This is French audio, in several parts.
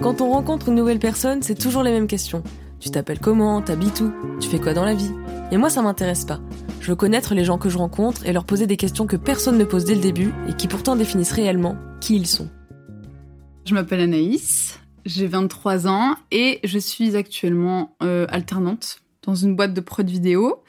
Quand on rencontre une nouvelle personne, c'est toujours les mêmes questions. Tu t'appelles comment? T'habites où? Tu fais quoi dans la vie? Et moi, ça m'intéresse pas. Je veux connaître les gens que je rencontre et leur poser des questions que personne ne pose dès le début et qui pourtant définissent réellement qui ils sont. Je m'appelle Anaïs, j'ai 23 ans et je suis actuellement euh, alternante dans une boîte de prod vidéo.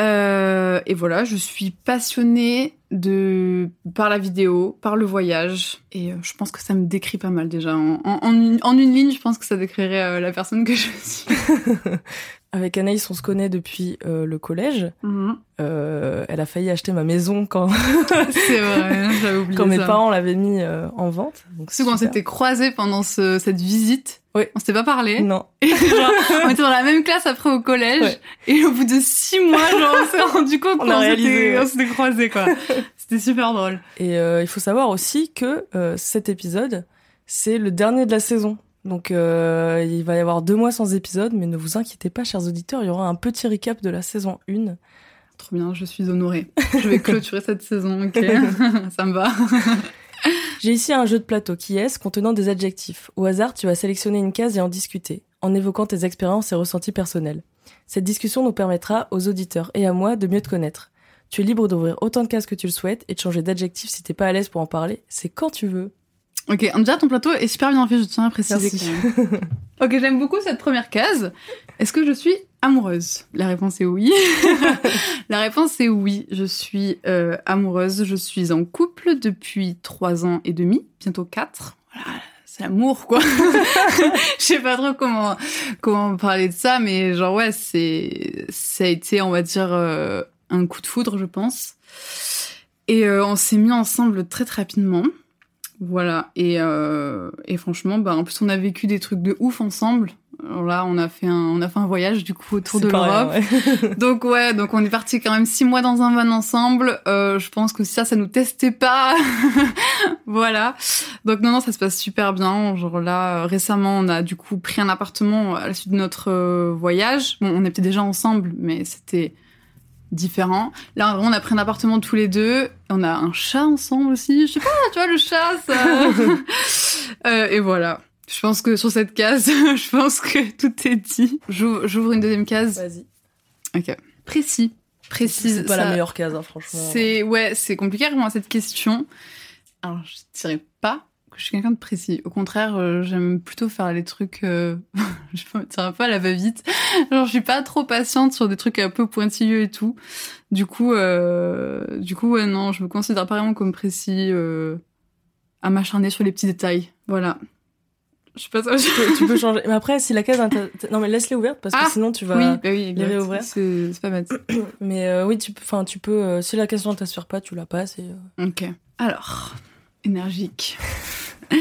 Euh, et voilà, je suis passionnée de par la vidéo, par le voyage, et euh, je pense que ça me décrit pas mal déjà. En, en, en une, en une ligne, je pense que ça décrirait euh, la personne que je suis. Avec Anaïs, on se connaît depuis euh, le collège. Mhm. Euh, elle a failli acheter ma maison quand, C'est vrai, j'avais oublié quand mes ça. parents l'avaient mis en vente. Donc C'est quand on super. s'était croisés pendant ce- cette visite. Oui. On s'était pas parlé. Non. Et genre, on était dans la même classe après au collège. Ouais. Et au bout de six mois, genre, on s'est rendu compte qu'on réalisé, s'était, ouais. on s'était croisés, quoi. C'était super drôle. Et euh, il faut savoir aussi que euh, cet épisode, c'est le dernier de la saison. Donc euh, il va y avoir deux mois sans épisode, mais ne vous inquiétez pas, chers auditeurs, il y aura un petit recap de la saison 1. Trop bien, je suis honorée. Je vais clôturer cette saison, ok Ça me va. J'ai ici un jeu de plateau qui est contenant des adjectifs. Au hasard, tu vas sélectionner une case et en discuter, en évoquant tes expériences et ressentis personnels. Cette discussion nous permettra aux auditeurs et à moi de mieux te connaître. Tu es libre d'ouvrir autant de cases que tu le souhaites et de changer d'adjectif si t'es pas à l'aise pour en parler. C'est quand tu veux. Ok, déjà ton plateau est super bien fait, je tiens à préciser. Ok, j'aime beaucoup cette première case. Est-ce que je suis amoureuse La réponse est oui. La réponse est oui. Je suis euh, amoureuse. Je suis en couple depuis trois ans et demi, bientôt quatre. Voilà, c'est l'amour, quoi. Je sais pas trop comment comment parler de ça, mais genre ouais, c'est ça a été, on va dire, euh, un coup de foudre, je pense. Et euh, on s'est mis ensemble très très rapidement. Voilà, et, et franchement, bah, en plus, on a vécu des trucs de ouf ensemble. Alors là, on a fait un, on a fait un voyage du coup autour de l'Europe. ouais. Donc ouais, donc on est parti quand même six mois dans un van ensemble. Euh, je pense que ça, ça nous testait pas. voilà. Donc non, non, ça se passe super bien. Genre là, euh, récemment, on a du coup pris un appartement à la suite de notre euh, voyage. Bon, on était déjà ensemble, mais c'était différent. Là, on a pris un appartement tous les deux. On a un chat ensemble aussi. Je sais pas, tu vois, le chat, ça... Euh, et voilà. Je pense que sur cette case, je pense que tout est dit. J'ouvre une deuxième case. Vas-y. Ok. Précis. Précise. C'est pas ça- la meilleure case, hein, franchement. C'est ouais, c'est compliqué vraiment cette question. Alors, je dirais pas que je suis quelqu'un de précis. Au contraire, euh, j'aime plutôt faire les trucs. euh, je ne dirais pas à la va-vite. Genre, je suis pas trop patiente sur des trucs un peu pointilleux et tout. Du coup, euh, du coup, ouais, non, je me considère pas vraiment comme précis. Euh, à m'acharner sur les petits détails. Voilà. Je sais pas ça. tu, peux, tu peux changer. Mais après, si la case. Non, mais laisse-les ouvertes parce que Ah, sinon tu vas. Oui, bah oui, exact. réouvrir. C'est pas bête. Mais euh, oui, tu tu peux. euh, si la question ne t'assure pas, tu la passes. Et, euh, Ok. Alors, énergique.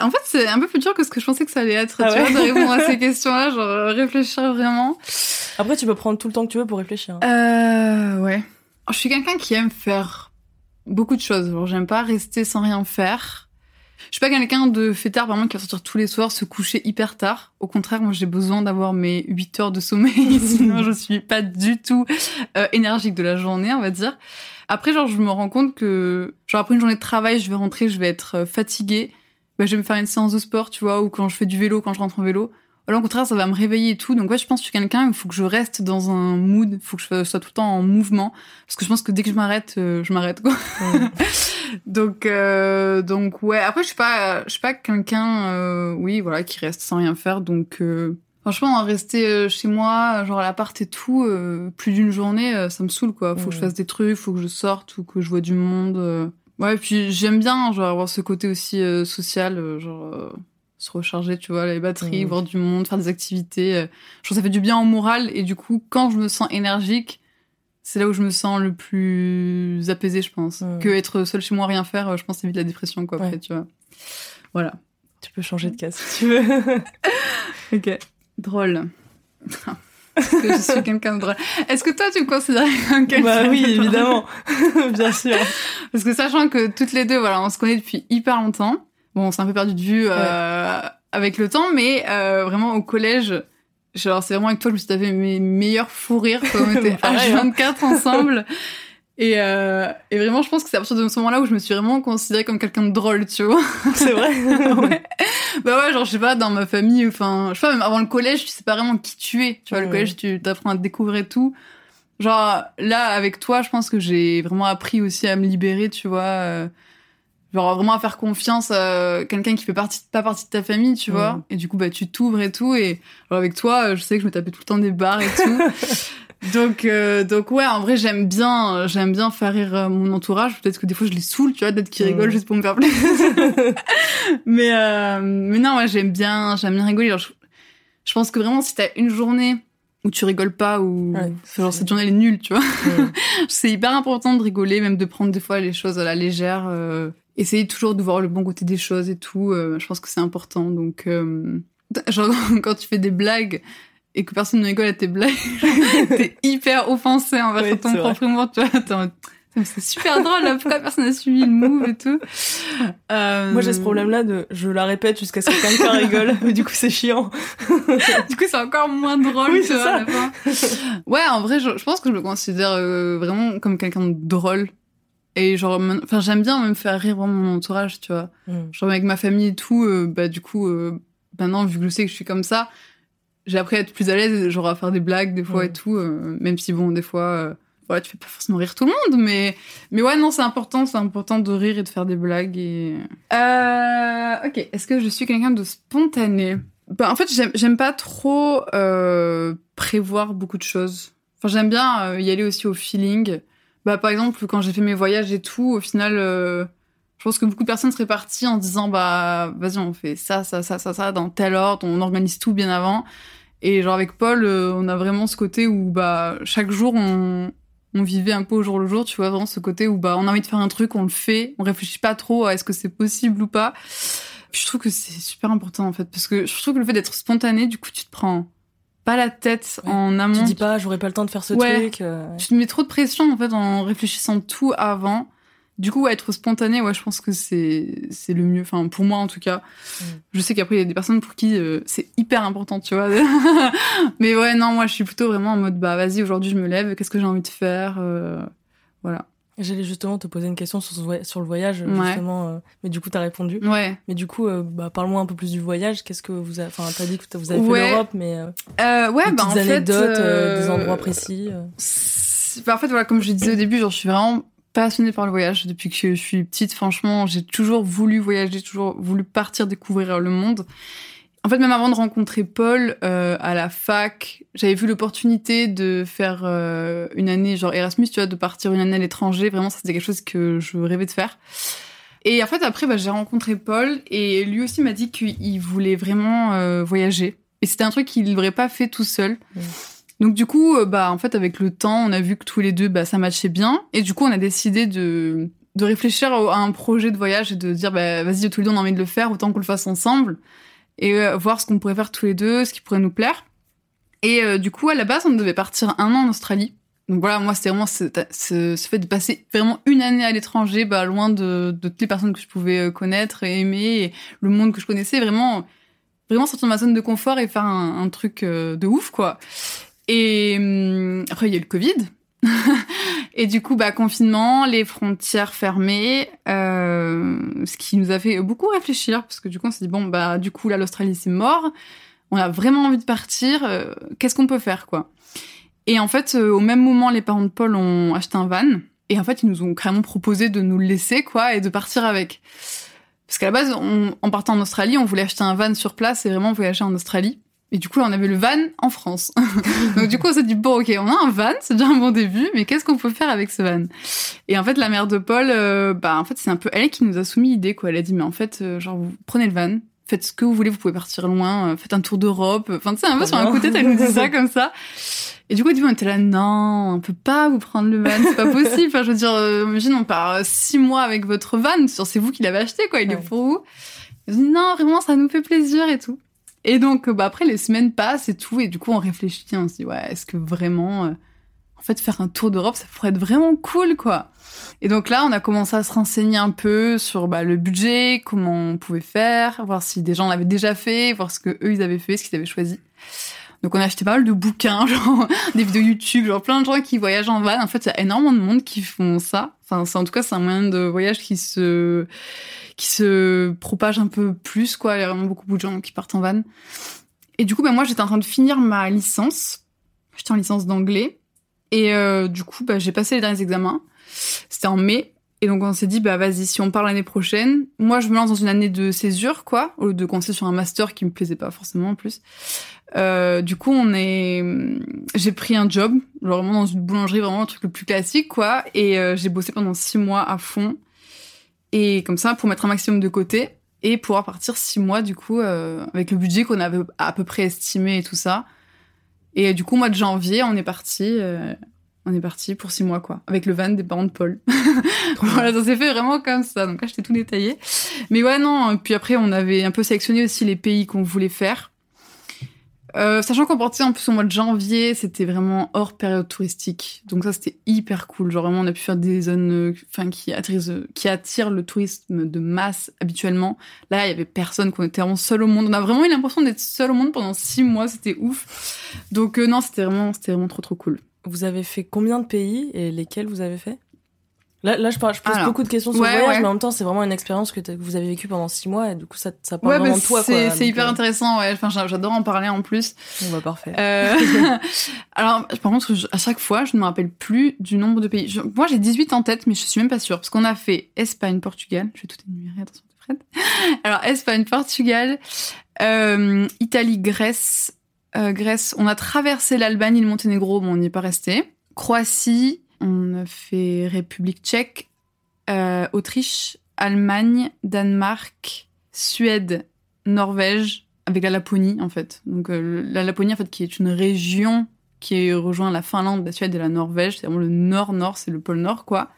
En fait, c'est un peu plus dur que ce que je pensais que ça allait être, Ah tu ouais vois, de répondre à ces questions-là, genre réfléchir vraiment. Après, tu peux prendre tout le temps que tu veux pour réfléchir. hein. Euh, ouais. Je suis quelqu'un qui aime faire beaucoup de choses. J'aime pas rester sans rien faire. Je suis pas quelqu'un de fêtard, exemple, qui va sortir tous les soirs, se coucher hyper tard. Au contraire, moi, j'ai besoin d'avoir mes 8 heures de sommeil, sinon je suis pas du tout euh, énergique de la journée, on va dire. Après, genre, je me rends compte que, genre, après une journée de travail, je vais rentrer, je vais être euh, fatiguée. Bah, je vais me faire une séance de sport, tu vois, ou quand je fais du vélo, quand je rentre en vélo. Alors, au contraire, ça va me réveiller et tout. Donc, ouais, je pense que je suis quelqu'un, il faut que je reste dans un mood, il faut que je sois tout le temps en mouvement. Parce que je pense que dès que je m'arrête, euh, je m'arrête, quoi. Donc, euh, donc, ouais. Après, je suis pas, je suis pas quelqu'un, euh, oui, voilà, qui reste sans rien faire. Donc, euh, franchement, rester euh, chez moi, genre à l'appart et tout, euh, plus d'une journée, ça me saoule, quoi. Faut que je fasse des trucs, faut que je sorte ou que je vois du monde. Ouais, puis j'aime bien, genre, avoir ce côté aussi euh, social, genre, euh, se recharger, tu vois, les batteries, Mm. voir du monde, faire des activités. euh. Je trouve que ça fait du bien au moral et du coup, quand je me sens énergique, c'est là où je me sens le plus apaisée, je pense. Mm. Que être seule chez moi, rien faire, euh, je pense, c'est vite la dépression, quoi, après, tu vois. Voilà. Tu peux changer de case si tu veux. Ok. Drôle. Est-ce que je suis quelqu'un de drôle? Est-ce que toi, tu me considères comme quelqu'un bah oui, évidemment. Bien sûr. Parce que sachant que toutes les deux, voilà, on se connaît depuis hyper longtemps. Bon, on s'est un peu perdu de vue euh, avec le temps, mais euh, vraiment au collège, genre c'est vraiment avec toi que je me suis tapé mes meilleurs fous rires quand on était Pareil, hein. H24 ensemble. Et, euh, et vraiment, je pense que c'est à partir de ce moment-là où je me suis vraiment considérée comme quelqu'un de drôle, tu vois. C'est vrai. ouais. Bah ouais, genre, je sais pas, dans ma famille, enfin, je sais pas, même avant le collège, tu sais pas vraiment qui tu es. Tu vois, le collège, tu t'apprends à découvrir tout. Genre, là, avec toi, je pense que j'ai vraiment appris aussi à me libérer, tu vois. Euh, genre, vraiment à faire confiance à quelqu'un qui fait partie, pas partie de ta famille, tu Ouais. vois. Et du coup, bah, tu t'ouvres et tout. Et genre, avec toi, euh, je sais que je me tapais tout le temps des barres et tout. Donc, euh, donc ouais, en vrai, j'aime bien, euh, j'aime bien faire rire euh, mon entourage. Peut-être que des fois, je les saoule, tu vois, d'être qu'ils Mm. rigolent juste pour me faire plaisir. mais, euh, mais non, moi, j'aime bien, j'aime bien rigoler. Je, je pense que vraiment, si t'as une journée où tu rigoles pas ou Ouais, genre cette journée elle est nulle, tu vois, c'est hyper important de rigoler, même de prendre des fois les choses à la légère. euh, essayer toujours de voir le bon côté des choses et tout. euh, je pense que c'est important. Donc, euh, genre quand tu fais des blagues et que personne ne rigole à tes blagues, t'es hyper offensé envers Oui, ton propre humour. Tu vois, c'est super drôle. Là, pourquoi personne n'a suivi le move et tout Euh, Moi, j'ai ce problème-là de je la répète jusqu'à ce que quelqu'un rigole, mais du coup, c'est chiant. Du coup, c'est encore moins drôle. Oui, tu vois, ça. à la fin. ouais, en vrai, je, je pense que je me considère euh, vraiment comme quelqu'un de drôle. Et genre, enfin, j'aime bien même faire rire vraiment mon entourage, tu vois. Mm. Genre avec ma famille et tout, euh, bah du coup, euh, maintenant vu que je sais que je suis comme ça, j'ai appris à être plus à l'aise, genre à faire des blagues des fois Ouais. et tout, euh, même si bon, des fois, euh, voilà, tu fais pas forcément rire tout le monde, mais mais ouais, non, c'est important, c'est important de rire et de faire des blagues et. Euh, ok, est-ce que je suis quelqu'un de spontané? Bah en fait, j'aime pas trop euh, prévoir beaucoup de choses. Enfin, j'aime bien y aller aussi au feeling. Bah par exemple, quand j'ai fait mes voyages et tout, au final. euh, je pense que beaucoup de personnes seraient parties en disant bah vas-y on fait ça ça ça ça ça dans tel ordre on organise tout bien avant et genre avec Paul euh, on a vraiment ce côté où bah chaque jour on on vivait un peu au jour le jour tu vois vraiment ce côté où bah on a envie de faire un truc on le fait on réfléchit pas trop à est-ce que c'est possible ou pas je trouve que c'est super important en fait parce que je trouve que le fait d'être spontané du coup tu te prends pas la tête Ouais. en amont Tu dis pas, j'aurais pas le temps de faire ce Ouais. truc. euh, tu te mets trop de pression en fait en réfléchissant tout avant. Du coup, ouais, être spontané, ouais, je pense que c'est c'est le mieux. Enfin, pour moi en tout cas. Mm. Je sais qu'après il y a des personnes pour qui euh, c'est hyper important, tu vois. Mais ouais, non, moi je suis plutôt vraiment en mode bah vas-y, aujourd'hui je me lève, qu'est-ce que j'ai envie de faire, euh, voilà. J'allais justement te poser une question sur, ce sur le voyage, Ouais. justement, euh, mais du coup, t'as répondu. Ouais. Mais du coup, euh, bah, parle-moi un peu plus du voyage. Qu'est-ce que vous avez... Enfin, t'as dit que vous avez Ouais. fait l'Europe, mais euh, Euh, ouais, des bah en fait. anecdotes, euh, des endroits précis. bah, en fait, voilà, comme je disais au début, genre, je suis vraiment passionnée par le voyage depuis que je suis petite. Franchement, j'ai toujours voulu voyager, toujours voulu partir découvrir le monde. En fait, même avant de rencontrer Paul euh, à la fac, j'avais vu l'opportunité de faire euh, une année genre Erasmus, tu vois, de partir une année à l'étranger. Vraiment, ça c'était quelque chose que je rêvais de faire. Et en fait, après, bah, j'ai rencontré Paul et lui aussi m'a dit qu'il voulait vraiment euh, voyager. Et c'était un truc qu'il n'aurait pas fait tout seul. Donc du coup, bah en fait, avec le temps, on a vu que tous les deux, bah ça matchait bien. Et du coup, on a décidé de de réfléchir à un projet de voyage et de dire, bah vas-y, tous les deux, on a envie de le faire, autant qu'on le fasse ensemble et euh, voir ce qu'on pourrait faire tous les deux, ce qui pourrait nous plaire. Et euh, du coup, à la base, on devait partir un an en Australie. Donc voilà, moi, c'était vraiment ce, ce, ce fait de passer vraiment une année à l'étranger, bah, loin de, de toutes les personnes que je pouvais euh, connaître et aimer, et le monde que je connaissais, vraiment, vraiment sortir de ma zone de confort et faire un, un truc euh, de ouf, quoi. Et hum, après, il y a eu le Covid. et du coup, bah, confinement, les frontières fermées, euh, ce qui nous a fait beaucoup réfléchir, parce que du coup, on s'est dit, bon, bah, du coup, là, l'Australie, c'est mort. On a vraiment envie de partir. euh, Qu'est-ce qu'on peut faire, quoi? Et en fait, euh, au même moment, les parents de Paul ont acheté un van. Et en fait, ils nous ont carrément proposé de nous le laisser, quoi, et de partir avec. Parce qu'à la base, on- en partant en Australie, on voulait acheter un van sur place et vraiment voyager en Australie. Et du coup, là, on avait le van en France. Donc du coup, on s'est dit, bon, ok, on a un van, c'est déjà un bon début, mais qu'est-ce qu'on peut faire avec ce van? Et en fait, la mère de Paul, euh, bah, en fait, c'est un peu elle qui nous a soumis l'idée, quoi. Elle a dit, mais en fait, euh, genre, vous prenez le van, faites ce que vous voulez, vous pouvez partir loin, euh, faites un tour d'Europe. Enfin, tu sais, un peu sur un coup tête, elle nous dit ça comme ça. Et du coup, au début, on était là, non, on peut pas vous prendre le van, c'est pas possible. Enfin, je veux dire, imagine, on part six mois avec votre van, c'est vous qui l'avez acheté, quoi, il est pour vous. Ils ont dit, non, vraiment, ça nous fait plaisir et tout. Et donc, bah, après, les semaines passent et tout, et du coup, on réfléchit, on se dit, ouais, est-ce que vraiment, euh, en fait, faire un tour d'Europe, ça pourrait être vraiment cool, quoi. Et donc là, on a commencé à se renseigner un peu sur bah, le budget, comment on pouvait faire, voir si des gens l'avaient déjà fait, voir ce que eux ils avaient fait, ce qu'ils avaient choisi. Donc on a acheté pas mal de bouquins, genre des vidéos YouTube, genre plein de gens qui voyagent en van. En fait, il y a énormément de monde qui font ça. Enfin, en tout cas c'est un moyen de voyage qui se qui se propage un peu plus quoi. Il y a vraiment beaucoup de gens qui partent en van. Et du coup, ben moi j'étais en train de finir ma licence. J'étais en licence d'anglais et euh, du coup, bah, j'ai passé les derniers examens. C'était en mai. Et donc on s'est dit bah vas-y si on part l'année prochaine, moi je me lance dans une année de césure quoi, au lieu de commencer sur un master qui me plaisait pas forcément en plus. Euh, du coup on est, j'ai pris un job, genre vraiment dans une boulangerie vraiment un truc le plus classique quoi, et euh, j'ai bossé pendant six mois à fond et comme ça pour mettre un maximum de côté et pouvoir partir six mois du coup euh, avec le budget qu'on avait à peu près estimé et tout ça. Et du coup mois de janvier on est parti euh, on est parti pour six mois, quoi, avec le van des parents de Paul. voilà, ça s'est fait vraiment comme ça. Donc là, j'étais tout détaillé. Mais ouais, non. Puis après, on avait un peu sélectionné aussi les pays qu'on voulait faire. Euh, sachant qu'on partait en plus au mois de janvier, c'était vraiment hors période touristique. Donc ça, c'était hyper cool. Genre vraiment, on a pu faire des zones, euh, enfin, qui attirent, qui attirent le tourisme de masse habituellement. Là, il y avait personne, qu'on était vraiment seul au monde. On a vraiment eu l'impression d'être seul au monde pendant six mois. C'était ouf. Donc euh, non, c'était vraiment, c'était vraiment trop trop cool. Vous avez fait combien de pays et lesquels vous avez fait? Là, là, je, parle, je pose beaucoup de questions sur le voyage, mais en même temps, c'est vraiment une expérience que, vous avez vécue pendant six mois, et du coup, ça, ça parle vraiment bah, de toi. C'est hyper intéressant, ouais. Enfin, j'adore en parler en plus. On va parfait. Euh... Alors, par contre, à chaque fois, je ne me rappelle plus du nombre de pays. Moi, j'ai 18 en tête, mais je suis même pas sûre, parce qu'on a fait Espagne, Portugal. Je vais tout énumérer, attention, Fred. Alors, Espagne, Portugal, euh, Italie, Grèce, euh, Grèce. On a traversé l'Albanie, le Monténégro, mais on n'y est pas resté. Croatie, on a fait République tchèque, euh, Autriche, Allemagne, Danemark, Suède, Norvège, avec la Laponie en fait. Donc euh, la Laponie en fait qui est une région qui rejoint la Finlande, la Suède et la Norvège. C'est vraiment le nord-nord, c'est le pôle nord quoi.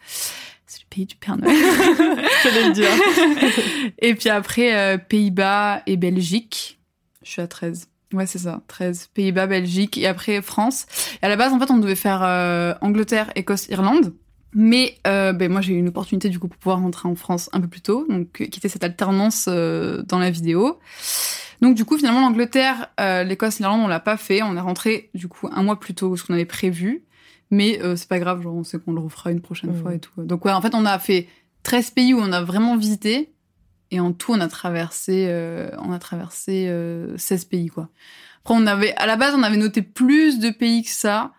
C'est le pays du Père Noël. Je le dire. et puis après euh, Pays-Bas et Belgique. Je suis à 13. Ouais, c'est ça. 13. Pays-Bas, Belgique et après France. Et à la base, en fait, on devait faire euh, Angleterre, Écosse, Irlande. Mais euh, ben, moi, j'ai eu une opportunité du coup pour pouvoir rentrer en France un peu plus tôt, donc euh, quitter cette alternance euh, dans la vidéo. Donc du coup, finalement, l'Angleterre, euh, l'Écosse, l'Irlande, on l'a pas fait. On est rentré du coup un mois plus tôt que ce qu'on avait prévu. Mais euh, c'est pas grave, genre on sait qu'on le refera une prochaine Mmh. fois et tout. Donc ouais, en fait, on a fait 13 pays où on a vraiment visité. Et en tout, on a traversé, euh, on a traversé euh, 16 pays, quoi. Après, on avait, à la base, on avait noté plus de pays que ça.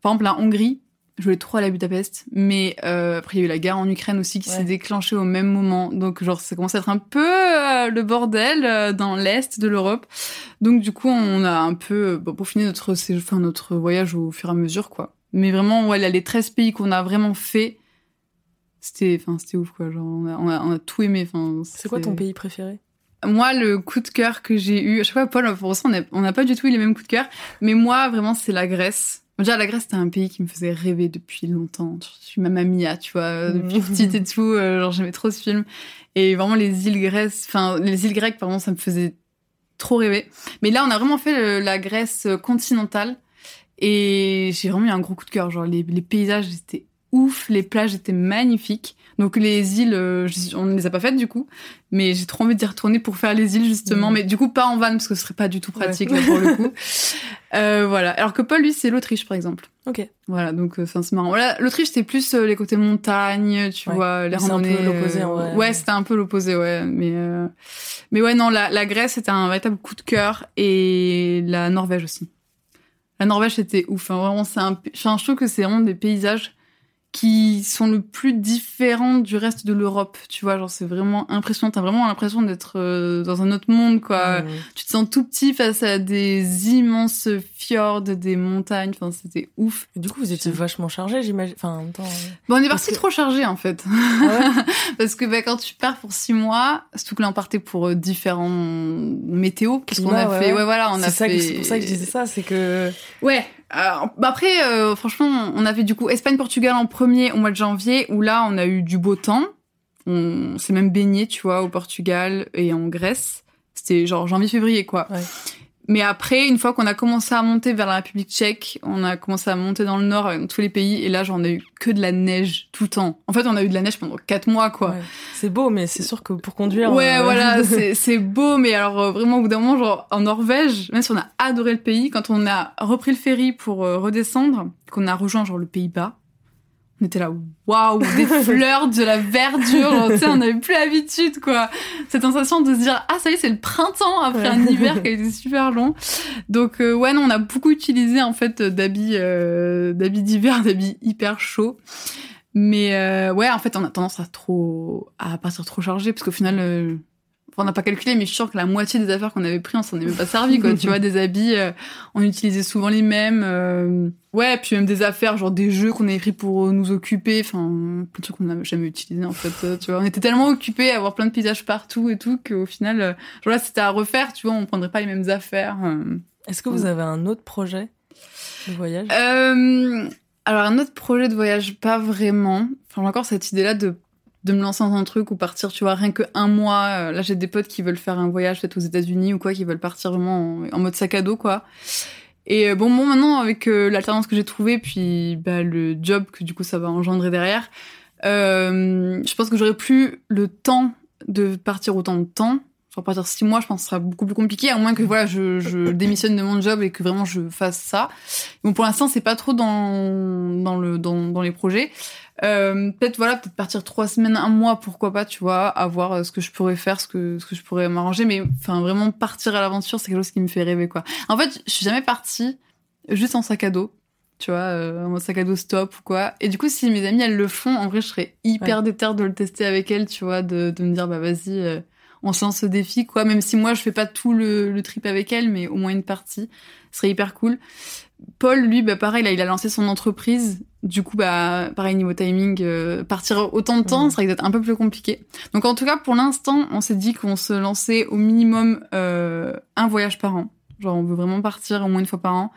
Par exemple, la Hongrie. Je voulais trop aller à Budapest, mais euh, après il y a eu la guerre en Ukraine aussi qui Ouais. s'est déclenchée au même moment, donc genre ça commence à être un peu euh, le bordel euh, dans l'est de l'Europe. Donc du coup on a un peu euh, bon, peaufiné notre enfin, notre voyage au fur et à mesure quoi. Mais vraiment ouais là, les 13 pays qu'on a vraiment fait, c'était enfin c'était ouf quoi. Genre on a, on a, on a tout aimé. Enfin C'est quoi ton c'était- pays préféré? Moi, le coup de cœur que j'ai eu, à chaque fois, Paul, pour ça, on n'a pas du tout eu les mêmes coups de cœur, mais moi, vraiment, c'est la Grèce. Déjà, la Grèce, c'était un pays qui me faisait rêver depuis longtemps. Je suis même Mia, tu vois, depuis Mhm. petite et tout, euh, genre, j'aimais trop ce film. Et vraiment, les îles Grèces, enfin, les îles grecques, pardon, ça me faisait trop rêver. Mais là, on a vraiment fait le- la Grèce continentale, et j'ai vraiment eu un gros coup de cœur. Genre, les, les paysages étaient ouf, les plages étaient magnifiques. Donc les îles, euh, on ne les a pas faites du coup, mais j'ai trop envie d'y retourner pour faire les îles justement, Mhm. mais du coup pas en van parce que ce serait pas du tout pratique Ouais. là pour le coup. Euh, voilà. Alors que Paul lui c'est l'Autriche par exemple. Ok. Voilà donc euh, c'est marrant. Voilà, l'Autriche c'était plus euh, les côtés montagnes, tu Ouais. vois, les C'est un peu randonnées. l'opposé, euh, vrai. Ouais, c'était un peu l'opposé, ouais. Mais euh, mais ouais non, la, la Grèce c'était un véritable coup de cœur et la Norvège aussi. La Norvège c'était ouf. Hein. Vraiment c'est un, je trouve que c'est vraiment des paysages qui sont le plus différents du reste de l'Europe. Tu vois, genre c'est vraiment impressionnant. T'as vraiment l'impression d'être euh, dans un autre monde, quoi. Mmh. Tu te sens tout petit face à des immenses fjords, des montagnes. Enfin, c'était ouf. Et Du coup, vous étiez vachement chargé, j'imagine. Enfin, en même temps. euh, Bon, on est parti que- trop chargé en fait. Ah Parce que bah, quand tu pars pour six mois, surtout que là on partait pour euh, différents météos. Qu'est-ce qu'on a ouais, fait ouais. Ouais, voilà, on a fait. c'est pour ça que je disais ça, c'est que. Ouais. Alors, bah après, euh, franchement, on avait du coup Espagne-Portugal en premier au mois de janvier, où là, on a eu du beau temps. On s'est même baigné, tu vois, au Portugal et en Grèce. C'était genre janvier-février, quoi. Ouais. Mais après, une fois qu'on a commencé à monter vers la République tchèque, on a commencé à monter dans le nord, dans tous les pays, et là, j'en ai eu que de la neige tout le temps. En fait, on a eu de la neige pendant quatre mois, quoi. Ouais. C'est beau, mais c'est sûr que pour conduire. Ouais, euh, voilà, c'est c'est beau, mais alors euh, vraiment, au bout d'un moment, genre en Norvège, même si on a adoré le pays, quand on a repris le ferry pour euh, redescendre, qu'on a rejoint genre le Pays-Bas, on était là, waouh, des fleurs, de la verdure, tu sais, on n'avait plus l'habitude, quoi. Cette sensation de se dire, ah, ça y est, c'est le printemps après un hiver qui a été super long. Donc, euh, ouais, non, on a beaucoup utilisé, en fait, d'habits, euh, d'habits d'hiver, d'habits hyper chauds. Mais, euh, ouais, en fait, on a tendance à trop, à partir trop chargé, parce qu'au final, Enfin, on n'a pas calculé, mais je suis sûre que la moitié des affaires qu'on avait pris, on s'en est même pas servi, quoi. tu vois, des habits, euh, on utilisait souvent les mêmes. euh, ouais, puis même des affaires, genre des jeux qu'on avait pris pour nous occuper. Enfin, plein de trucs qu'on n'a jamais utilisés, en fait. euh, tu vois, on était tellement occupés à avoir plein de paysages partout et tout qu'au final, euh, genre là, c'était à refaire, tu vois, on prendrait pas les mêmes affaires. euh. Est-ce que vous avez un autre projet de voyage? Euh, alors, un autre projet de voyage, pas vraiment. Enfin, encore cette idée-là de de me lancer dans un truc ou partir, tu vois, rien que un mois. Euh, Là, j'ai des potes qui veulent faire un voyage peut-être aux États-Unis ou quoi, qui veulent partir vraiment en, en mode sac à dos, quoi. Et euh, bon, bon, maintenant avec euh, l'alternance que j'ai trouvée, puis bah, le job que du coup ça va engendrer derrière, euh, je pense que j'aurais plus le temps de partir autant de temps. Genre partir six mois, je pense que ce sera beaucoup plus compliqué, à moins que voilà, je, je démissionne de mon job et que vraiment je fasse ça. Bon, pour l'instant, c'est pas trop dans dans le dans, dans les projets. Euh, peut-être voilà, peut-être partir trois semaines, un mois, pourquoi pas, tu vois, à voir euh, ce que je pourrais faire, ce que ce que je pourrais m'arranger. Mais enfin, vraiment partir à l'aventure, c'est quelque chose qui me fait rêver, quoi. En fait, je suis jamais partie juste en sac à dos tu vois, euh, en sac à dos stop ou quoi. Et du coup, si mes amies, elles le font, en vrai, je serais hyper Ouais. déterre de le tester avec elles, tu vois, de, de me dire, bah vas-y, euh, on se lance ce défi, quoi. Même si moi, je fais pas tout le, le trip avec elles, mais au moins une partie, ce serait hyper cool. Paul, lui, bah pareil, là, il a lancé son entreprise. Du coup, bah pareil, niveau timing, euh, partir autant de temps, Mhm. ça serait peut-être un peu plus compliqué. Donc en tout cas, pour l'instant, on s'est dit qu'on se lançait au minimum euh, un voyage par an. Genre, on veut vraiment partir au moins une fois par an.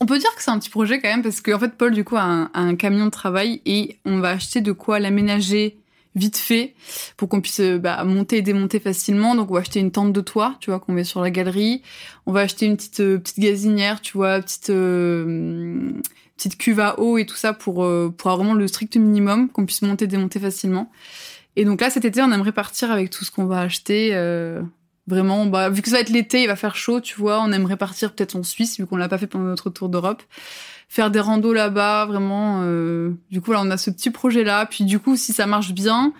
On peut dire que c'est un petit projet quand même parce qu'en fait Paul du coup a un, a un camion de travail et on va acheter de quoi l'aménager vite fait pour qu'on puisse euh, bah, monter et démonter facilement. Donc on va acheter une tente de toit, tu vois, qu'on met sur la galerie. On va acheter une petite euh, petite gazinière, tu vois, petite euh, petite cuve à eau et tout ça pour euh, pour avoir vraiment le strict minimum qu'on puisse monter démonter facilement. Et donc là cet été on aimerait partir avec tout ce qu'on va acheter. euh, Vraiment, bah, vu que ça va être l'été, il va faire chaud, tu vois, on aimerait partir peut-être en Suisse, vu qu'on l'a pas fait pendant notre tour d'Europe. Faire des randos là-bas, vraiment. euh, Du coup, là, on a ce petit projet-là. Puis du coup, si ça marche bien,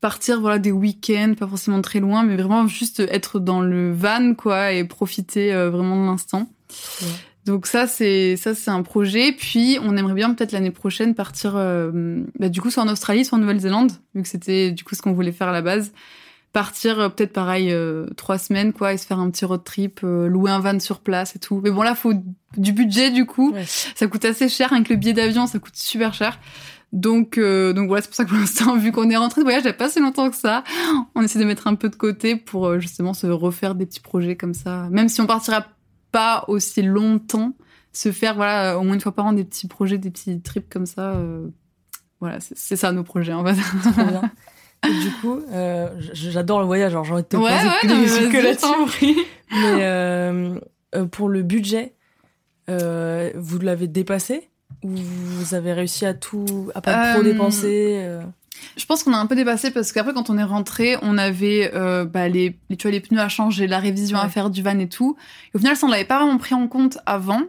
partir, voilà, des week-ends, pas forcément très loin, mais vraiment juste être dans le van, quoi, et profiter euh, vraiment de l'instant. Ouais. Donc ça, c'est ça, c'est un projet. Puis on aimerait bien peut-être l'année prochaine partir, euh, bah, du coup, soit en Australie, soit en Nouvelle-Zélande, vu que c'était du coup ce qu'on voulait faire à la base. Partir euh, peut-être pareil euh, trois semaines quoi et se faire un petit road trip louer un van sur place et tout. Mais bon là faut du budget du coup. Ouais. ça coûte assez cher avec le billet d'avion ça coûte super cher. Donc euh, donc voilà c'est pour ça que pour l'instant vu qu'on est rentré de voyage il y a pas si longtemps que ça on essaie de mettre un peu de côté pour euh, justement se refaire des petits projets comme ça. Même si on partira pas aussi longtemps se faire voilà au moins une fois par an des petits projets des petits trips comme ça euh, voilà c'est ça nos projets en fait Trop bien. Et du coup, euh, j'adore le voyage, genre j'ai envie de te ouais poser ouais non, mais que là-dessus. Mais euh, euh, pour le budget, euh, vous l'avez dépassé ou vous avez réussi à tout, à pas trop Euh, dépenser euh, Je pense qu'on a un peu dépassé parce qu'après quand on est rentré, on avait euh, bah, les, les, tu vois, les pneus à changer, la révision à faire du van et tout. Et au final, ça on l'avait pas vraiment pris en compte avant.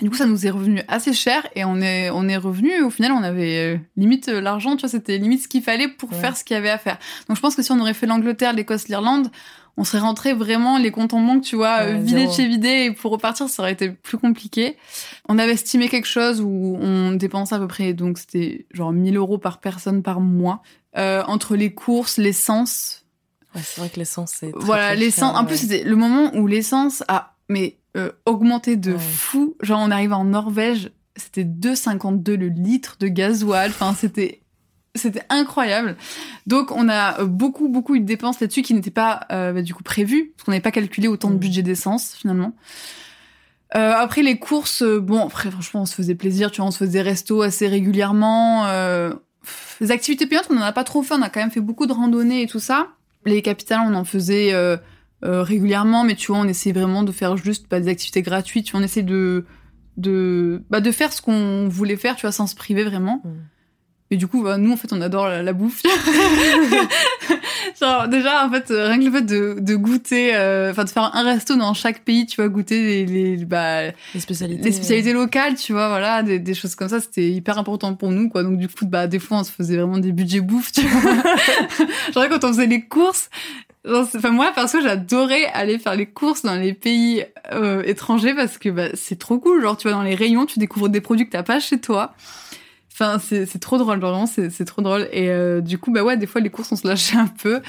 Et du coup, ça nous est revenu assez cher et on est on est revenu. Au final, on avait euh, limite euh, l'argent, tu vois, c'était limite ce qu'il fallait pour Ouais. faire ce qu'il y avait à faire. Donc je pense que si on aurait fait l'Angleterre, l'Écosse, l'Irlande, on serait rentré vraiment les comptes en banque, tu vois, Ouais, euh, vidé de chez vidé et pour repartir, ça aurait été plus compliqué. On avait estimé quelque chose où on dépensait à peu près, donc c'était genre 1000 euros par personne par mois. Euh, entre les courses, l'essence. ouais, C'est vrai que l'essence, c'est. Voilà, l'essence. En plus, c'était le moment où l'essence a mais euh, augmenté de Ouais. fou. Genre, on arrive en Norvège, c'était 2,52 le litre de gasoil. Enfin, c'était c'était incroyable. Donc, on a euh, beaucoup beaucoup eu de dépenses là-dessus qui n'étaient pas euh, bah, du coup prévues parce qu'on n'avait pas calculé autant de Mm. budget d'essence finalement. Euh, après les courses, euh, bon après franchement on se faisait plaisir, tu vois, on se faisait des restos assez régulièrement. Euh, pff, les activités payantes, on en a pas trop fait, on a quand même fait beaucoup de randonnées et tout ça. Les capitales, on en faisait régulièrement, mais tu vois, on essaie vraiment de faire juste bah, des activités gratuites. Tu vois, on essaie de de bah, de faire ce qu'on voulait faire, tu vois, sans se priver vraiment. Mm. Et du coup, bah, nous, en fait, on adore la, la bouffe. Genre, déjà, en fait, euh, rien que le fait de, de goûter, euh, enfin, de faire un resto dans chaque pays, tu vois, goûter les, les, bah, Les spécialités. les spécialités locales, tu vois, voilà, des, des choses comme ça, c'était hyper important pour nous, quoi. Donc, du coup, bah, des fois, on se faisait vraiment des budgets bouffe, tu vois. Genre, quand on faisait les courses, enfin, moi, perso, j'adorais aller faire les courses dans les pays euh, étrangers parce que bah, c'est trop cool. Genre, tu vois, dans les rayons, tu découvres des produits que t'as pas chez toi. Enfin, c'est trop drôle, vraiment, c'est trop drôle. Et euh, du coup, bah ouais, des fois, les courses, on se lâchait un peu.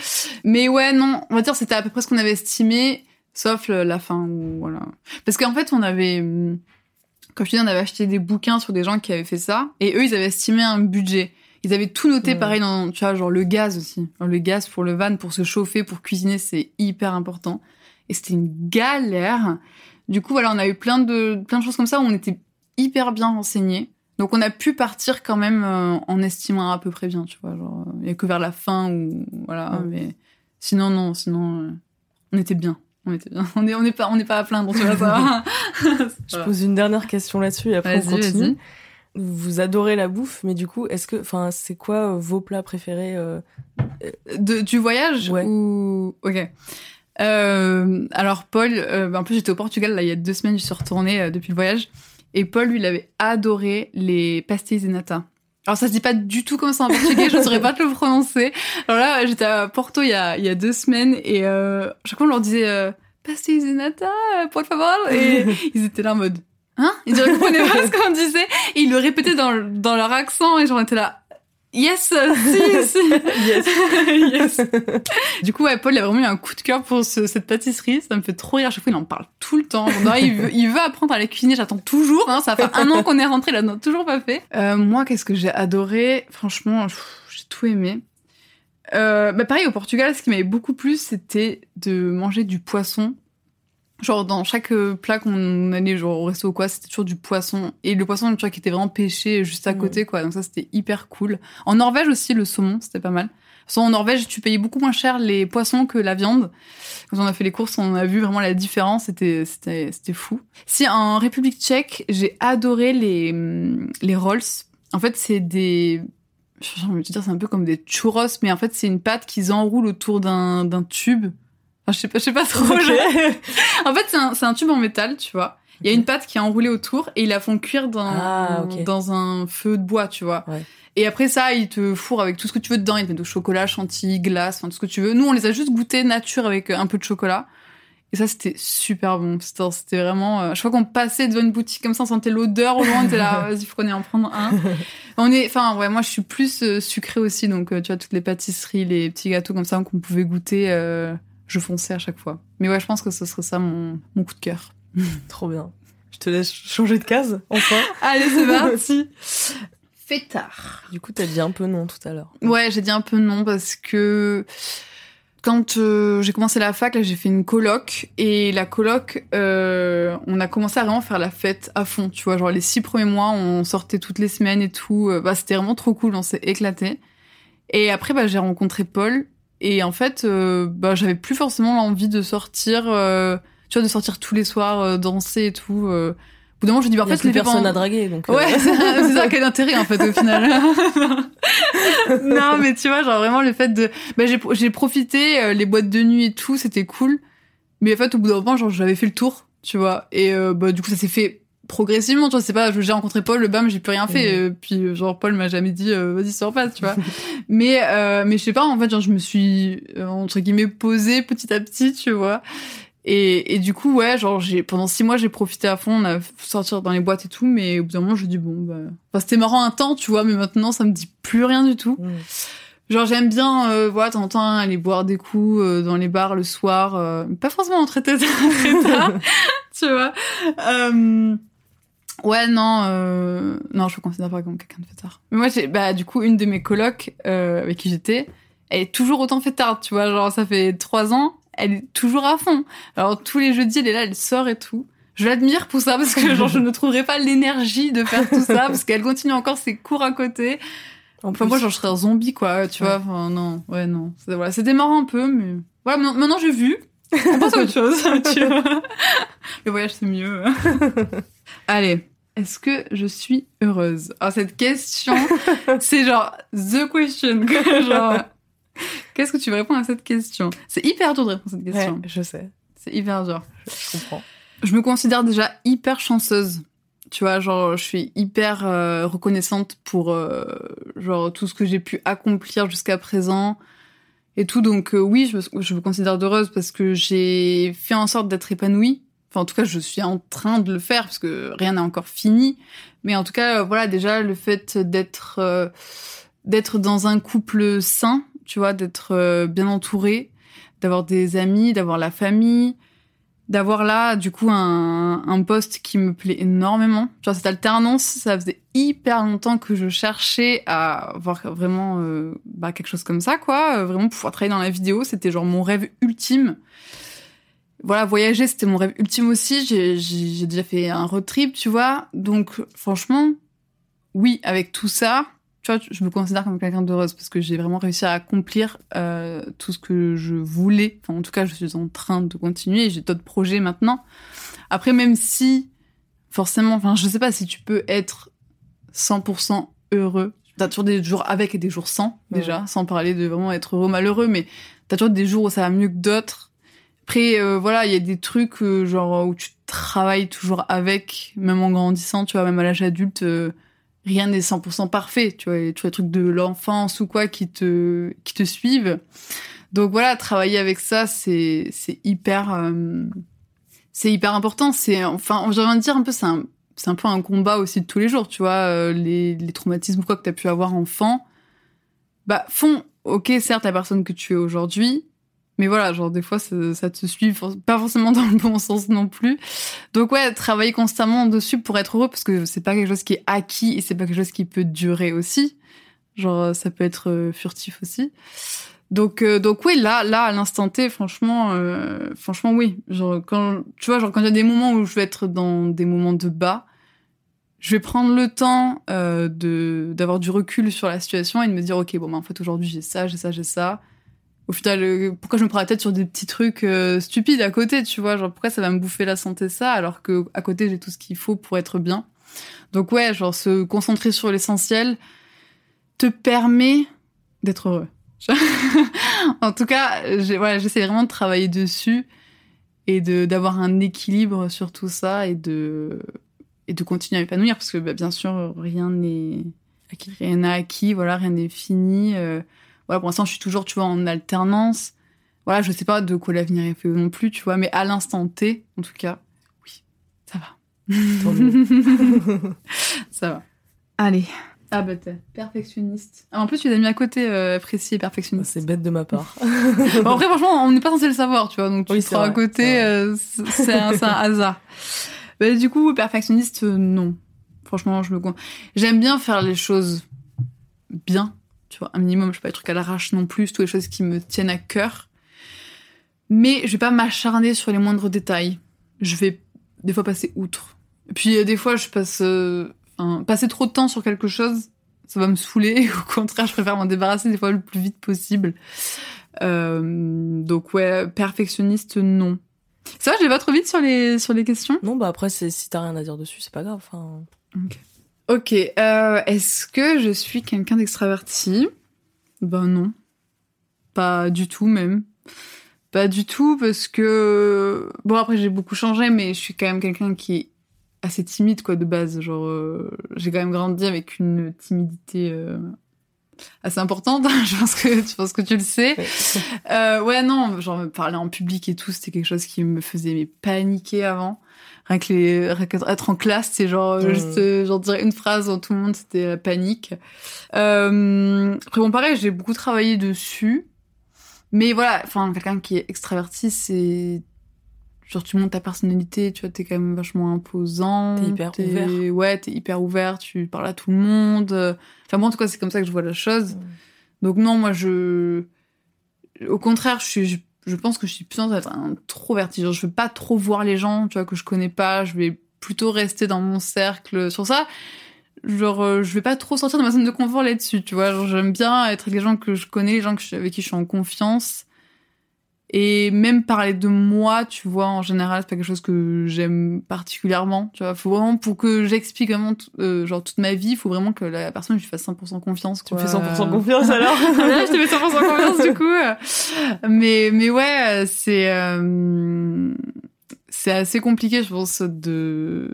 Mais ouais, non, on va dire, c'était à peu près ce qu'on avait estimé, sauf le- la fin, où, voilà. Parce qu'en fait, on avait, hum, comme je te dis, on avait acheté des bouquins sur des gens qui avaient fait ça, et eux, ils avaient estimé un budget. Ils avaient tout noté pareil dans, tu vois, genre le gaz aussi. Genre, le gaz pour le van, pour se chauffer, pour cuisiner, c'est hyper important. Et c'était une galère. Du coup, voilà, on a eu plein de, plein de choses comme ça où on était hyper bien renseignés. Donc, on a pu partir quand même euh, en estimant à peu près bien, tu vois. Genre, euh, il y a que vers la fin où, voilà, Mm. mais sinon, non, sinon, euh, on était bien. On était bien. On est, on est pas, on n'est pas à plaindre, tu vois, ça. Je pose une dernière question là-dessus et après on continue. Vous adorez la bouffe, mais du coup, est-ce que, enfin, c'est quoi euh, vos plats préférés euh, De, du voyage Ouais. ou ok. Euh, alors Paul, euh, en plus j'étais au Portugal là il y a deux semaines, je suis retournée depuis le voyage et Paul lui il avait adoré les pastéis de nata. Alors ça se dit pas du tout comme ça en portugais, je ne saurais pas te le prononcer. Alors là j'étais à Porto il y a, il y a deux semaines et euh, chaque fois on leur disait euh, pastéis de nata, euh, por favor et ils étaient là en mode hein? Ils ne comprenaient pas ce qu'on disait? Et ils le répétaient dans, dans leur accent et j'en étais là yes si si Yes. yes. Du coup, ouais, Paul il a vraiment eu un coup de cœur pour ce- cette pâtisserie. Ça me fait trop rire. À chaque fois, il en parle tout le temps. Genre, il, veut, il veut apprendre à la cuisiner. J'attends toujours. hein. ça fait un an qu'on est rentré là, n'a toujours pas fait. Euh, moi, qu'est-ce que j'ai adoré? Franchement, j'ai tout aimé. Euh, bah pareil, au Portugal, ce qui m'avait beaucoup plu, c'était de manger du poisson. Genre, dans chaque euh, plat qu'on allait, genre au resto ou quoi, c'était toujours du poisson. Et le poisson, tu vois, qui était vraiment pêché juste à Mhm. côté, quoi. Donc ça, c'était hyper cool. En Norvège aussi, le saumon, c'était pas mal. Soit en Norvège, tu payais beaucoup moins cher les poissons que la viande. Quand on a fait les courses, on a vu vraiment la différence. C'était, c'était, c'était fou. Si en République tchèque, j'ai adoré les, les rolls. En fait, c'est des, j'ai envie de dire, c'est un peu comme des churros, mais en fait, c'est une pâte qu'ils enroulent autour d'un, d'un tube. Enfin, je sais pas, je sais pas trop. Ok. En fait, c'est un, c'est un tube en métal, tu vois. Il y a une pâte qui est enroulée autour et ils la font cuire dans, Ah, dans un feu de bois, tu vois. Ouais. Et après ça, ils te fourrent avec tout ce que tu veux dedans. Ils te mettent du chocolat, chantilly, glace, enfin tout ce que tu veux. Nous, on les a juste goûtés nature avec euh, un peu de chocolat. Et ça, c'était super bon. C'était c'était vraiment... euh, je crois qu'on passait devant une boutique comme ça, on sentait l'odeur au loin. On était là, vas-y, faut qu'on en prendre un. On est... Enfin, ouais, moi, je suis plus euh, sucrée aussi. Donc, euh, tu vois, toutes les pâtisseries, les petits gâteaux comme ça qu'on pouvait goûter, je fonçais à chaque fois. Mais ouais, je pense que ce serait ça mon, mon coup de cœur. Trop bien. Je te laisse changer de case, enfin. Allez, c'est parti Fêtard. Du coup, t'as dit un peu non tout à l'heure. Ouais, j'ai dit un peu non parce que quand euh, j'ai commencé la fac, là, j'ai fait une coloc et la coloc, euh, on a commencé à vraiment faire la fête à fond. Tu vois, genre les six premiers mois, on sortait toutes les semaines et tout. Euh, Bah, c'était vraiment trop cool, on s'est éclaté. Et après, bah, j'ai rencontré Paul et en fait, euh, bah, j'avais plus forcément l'envie de sortir. euh, tu vois, de sortir tous les soirs, euh, danser et tout. Euh. Au bout d'un moment, je me dis, bah, en fait, les personne pendant- à draguer, donc. Ouais, c'est ça, c'est ça, quel intérêt en fait au final. non, mais tu vois, genre vraiment le fait de, bah, j'ai j'ai profité euh, les boîtes de nuit et tout, c'était cool. Mais en fait, au bout d'un moment, genre j'avais fait le tour, tu vois, et euh, bah du coup ça s'est fait progressivement, tu vois, c'est pas, j'ai rencontré Paul, le bam, j'ai plus rien fait, euh, puis euh, genre Paul m'a jamais dit, euh, vas-y sors pas, tu vois. mais euh, mais je sais pas, en fait, genre je me suis euh, entre guillemets posée petit à petit, tu vois. Et, et du coup, ouais, genre, j'ai, pendant six mois, j'ai profité à fond, on a sorti dans les boîtes et tout, mais au bout d'un moment, je dis, bon, bah, enfin, c'était marrant un temps, tu vois, mais maintenant, ça me dit plus rien du tout. Genre, j'aime bien, euh, voilà, temps, aller boire des coups euh, dans les bars le soir, euh, pas forcément en tard, tu vois. Euh, ouais, non, euh, non, je me considère pas comme quelqu'un de fêtard. Mais moi, j'ai, bah, du coup, une de mes colocs, euh, avec qui j'étais, elle est toujours autant fêtarde, tu vois, genre, ça fait trois ans, elle est toujours à fond. Alors, tous les jeudis, elle est là, elle sort et tout. Je l'admire pour ça, parce que, genre, je ne trouverais pas l'énergie de faire tout ça, parce qu'elle continue encore ses cours à côté. En Enfin, moi, genre, je serais un zombie, quoi, tu Ouais. vois. Enfin, non, ouais, non. C'était voilà, c'était marrant un peu, mais... Voilà, maintenant, j'ai vu. On passe à autre chose. tu vois. Le voyage, c'est mieux. Allez. Est-ce que je suis heureuse? Alors, cette question, c'est genre the question. Genre, qu'est-ce que tu veux répondre à cette question? C'est hyper dur de répondre à cette question. Ouais, je sais, C'est hyper dur. je comprends. Je me considère déjà hyper chanceuse. Tu vois, genre, je suis hyper euh, reconnaissante pour euh, genre tout ce que j'ai pu accomplir jusqu'à présent et tout. Donc euh, oui, je me, je me considère heureuse parce que j'ai fait en sorte d'être épanouie. Enfin, en tout cas, je suis en train de le faire parce que rien n'est encore fini. Mais en tout cas, euh, voilà, déjà le fait d'être euh, d'être dans un couple sain, tu vois, d'être euh, bien entouré, d'avoir des amis, d'avoir la famille, d'avoir là du coup un, un poste qui me plaît énormément. Tu cette alternance, ça faisait hyper longtemps que je cherchais à avoir vraiment euh, bah, quelque chose comme ça, quoi. Euh, Vraiment pouvoir travailler dans la vidéo, c'était genre mon rêve ultime. Voilà, voyager, c'était mon rêve ultime aussi. J'ai déjà fait un road trip, tu vois. Donc, franchement, oui, avec tout ça, tu vois, je me considère comme quelqu'un d'heureuse parce que j'ai vraiment réussi à accomplir euh, tout ce que je voulais. Enfin, en tout cas, je suis en train de continuer. J'ai d'autres projets maintenant. Après, même si, forcément, enfin, je sais pas si tu peux être 100% heureux. T'as toujours des jours avec et des jours sans, déjà, sans parler de vraiment être heureux, malheureux, mais t'as toujours des jours où ça va mieux que d'autres. Après, euh, voilà, il y a des trucs, euh, genre, où tu travailles toujours avec, même en grandissant, tu vois, même à l'âge adulte, rien n'est 100% parfait, tu vois, a toujours des trucs de l'enfance ou quoi qui te, qui te suivent. Donc voilà, travailler avec ça, c'est, c'est hyper, euh, c'est hyper important. C'est, enfin, j'ai envie de dire un peu, c'est un, c'est un peu un combat aussi de tous les jours, tu vois, euh, les, les traumatismes ou quoi que t'as pu avoir enfant, bah, font, ok, certes, la personne que tu es aujourd'hui, mais voilà, genre, des fois, ça, te suit, pas forcément dans le bon sens non plus. Donc ouais, travailler constamment dessus pour être heureux, parce que c'est pas quelque chose qui est acquis et c'est pas quelque chose qui peut durer aussi. Genre, ça peut être euh, furtif aussi. Donc, euh, donc oui, là, là, à l'instant T, franchement, euh, franchement, oui. Genre, quand, tu vois, genre, quand il y a des moments où je vais être dans des moments de bas, je vais prendre le temps euh, d'avoir du recul sur la situation et de me dire, ok, bon, bah, en fait, aujourd'hui, j'ai ça, j'ai ça, j'ai ça. Au final, euh, pourquoi je me prends la tête sur des petits trucs euh, stupides à côté, tu vois? Genre, pourquoi ça va me bouffer la santé, ça, alors que à côté, j'ai tout ce qu'il faut pour être bien? Donc ouais, genre, se concentrer sur l'essentiel te permet d'être heureux. en tout cas, j'essaie vraiment de travailler dessus et de d'avoir un équilibre sur tout ça et de et de continuer à m'épanouir parce que bah, bien sûr rien n'est rien n'est acquis, rien n'est fini. euh, voilà, pour l'instant, je suis toujours, tu vois, en alternance. Voilà, je sais pas de quoi l'avenir est fait non plus, tu vois, mais à l'instant T, en tout cas, oui, ça va. Ça va. Allez. Ah bah t'es perfectionniste. Ah, en plus, tu l'as mis à côté, euh, apprécié et perfectionniste. C'est bête de ma part. Bon, après, franchement, on n'est pas censé le savoir, tu vois, donc tu Oui, prends à côté, euh, c'est un, hasard. Bah, du coup, perfectionniste, euh, non. Franchement, je me J'aime bien faire les choses bien, tu vois, un minimum, je fais pas des trucs à l'arrache non plus, toutes les choses qui me tiennent à cœur. Mais je vais pas m'acharner sur les moindres détails. Je vais des fois passer outre. Et puis, euh, des fois, je passe, euh, passer trop de temps sur quelque chose, ça va me saouler. Au contraire, je préfère m'en débarrasser des fois le plus vite possible. Euh, donc ouais, perfectionniste, non. Ça va, je vais pas trop vite sur les, sur les questions? Non, bah après, si t'as rien à dire dessus, c'est pas grave. Enfin, Ok, euh, est-ce que je suis quelqu'un d'extraverti? Ben non. Pas du tout même. Pas du tout parce que... Bon après j'ai beaucoup changé mais je suis quand même quelqu'un qui est assez timide quoi de base. Genre euh, j'ai quand même grandi avec une timidité euh, assez importante. je pense que tu penses que tu le sais. ouais. Euh, ouais, non, genre me parler en public et tout, c'était quelque chose qui me faisait mais, paniquer avant. Rien que, les, rien que être en classe, c'est genre Mhm. juste euh, genre dire une phrase dans tout le monde, c'était la panique. Euh, après bon, pareil, j'ai beaucoup travaillé dessus, mais voilà, enfin quelqu'un qui est extraverti, c'est genre tu montes ta personnalité, tu vois, t'es quand même vachement imposant. T'es hyper ouvert. Ouais, t'es hyper ouvert, tu parles à tout le monde. Enfin moi en tout cas c'est comme ça que je vois la chose. Mm. Donc non, moi je, au contraire, je suis, je, pense que je suis à être introvertie. Genre, je veux pas trop voir les gens, tu vois, que je connais pas. Je vais plutôt rester dans mon cercle sur ça. Genre, euh, je vais pas trop sortir de ma zone de confort là-dessus, tu vois. J'aime bien être avec les gens que je connais, les gens avec qui je suis en confiance. Et même parler de moi, tu vois, en général, c'est pas quelque chose que j'aime particulièrement. Tu vois, faut vraiment, pour que j'explique vraiment, euh, genre, toute ma vie, il faut vraiment que la personne lui fasse 100% confiance. Tu me fais 100% confiance alors Je te fais 100% confiance du coup. Mais, mais ouais, c'est, euh, c'est assez compliqué, je pense, de,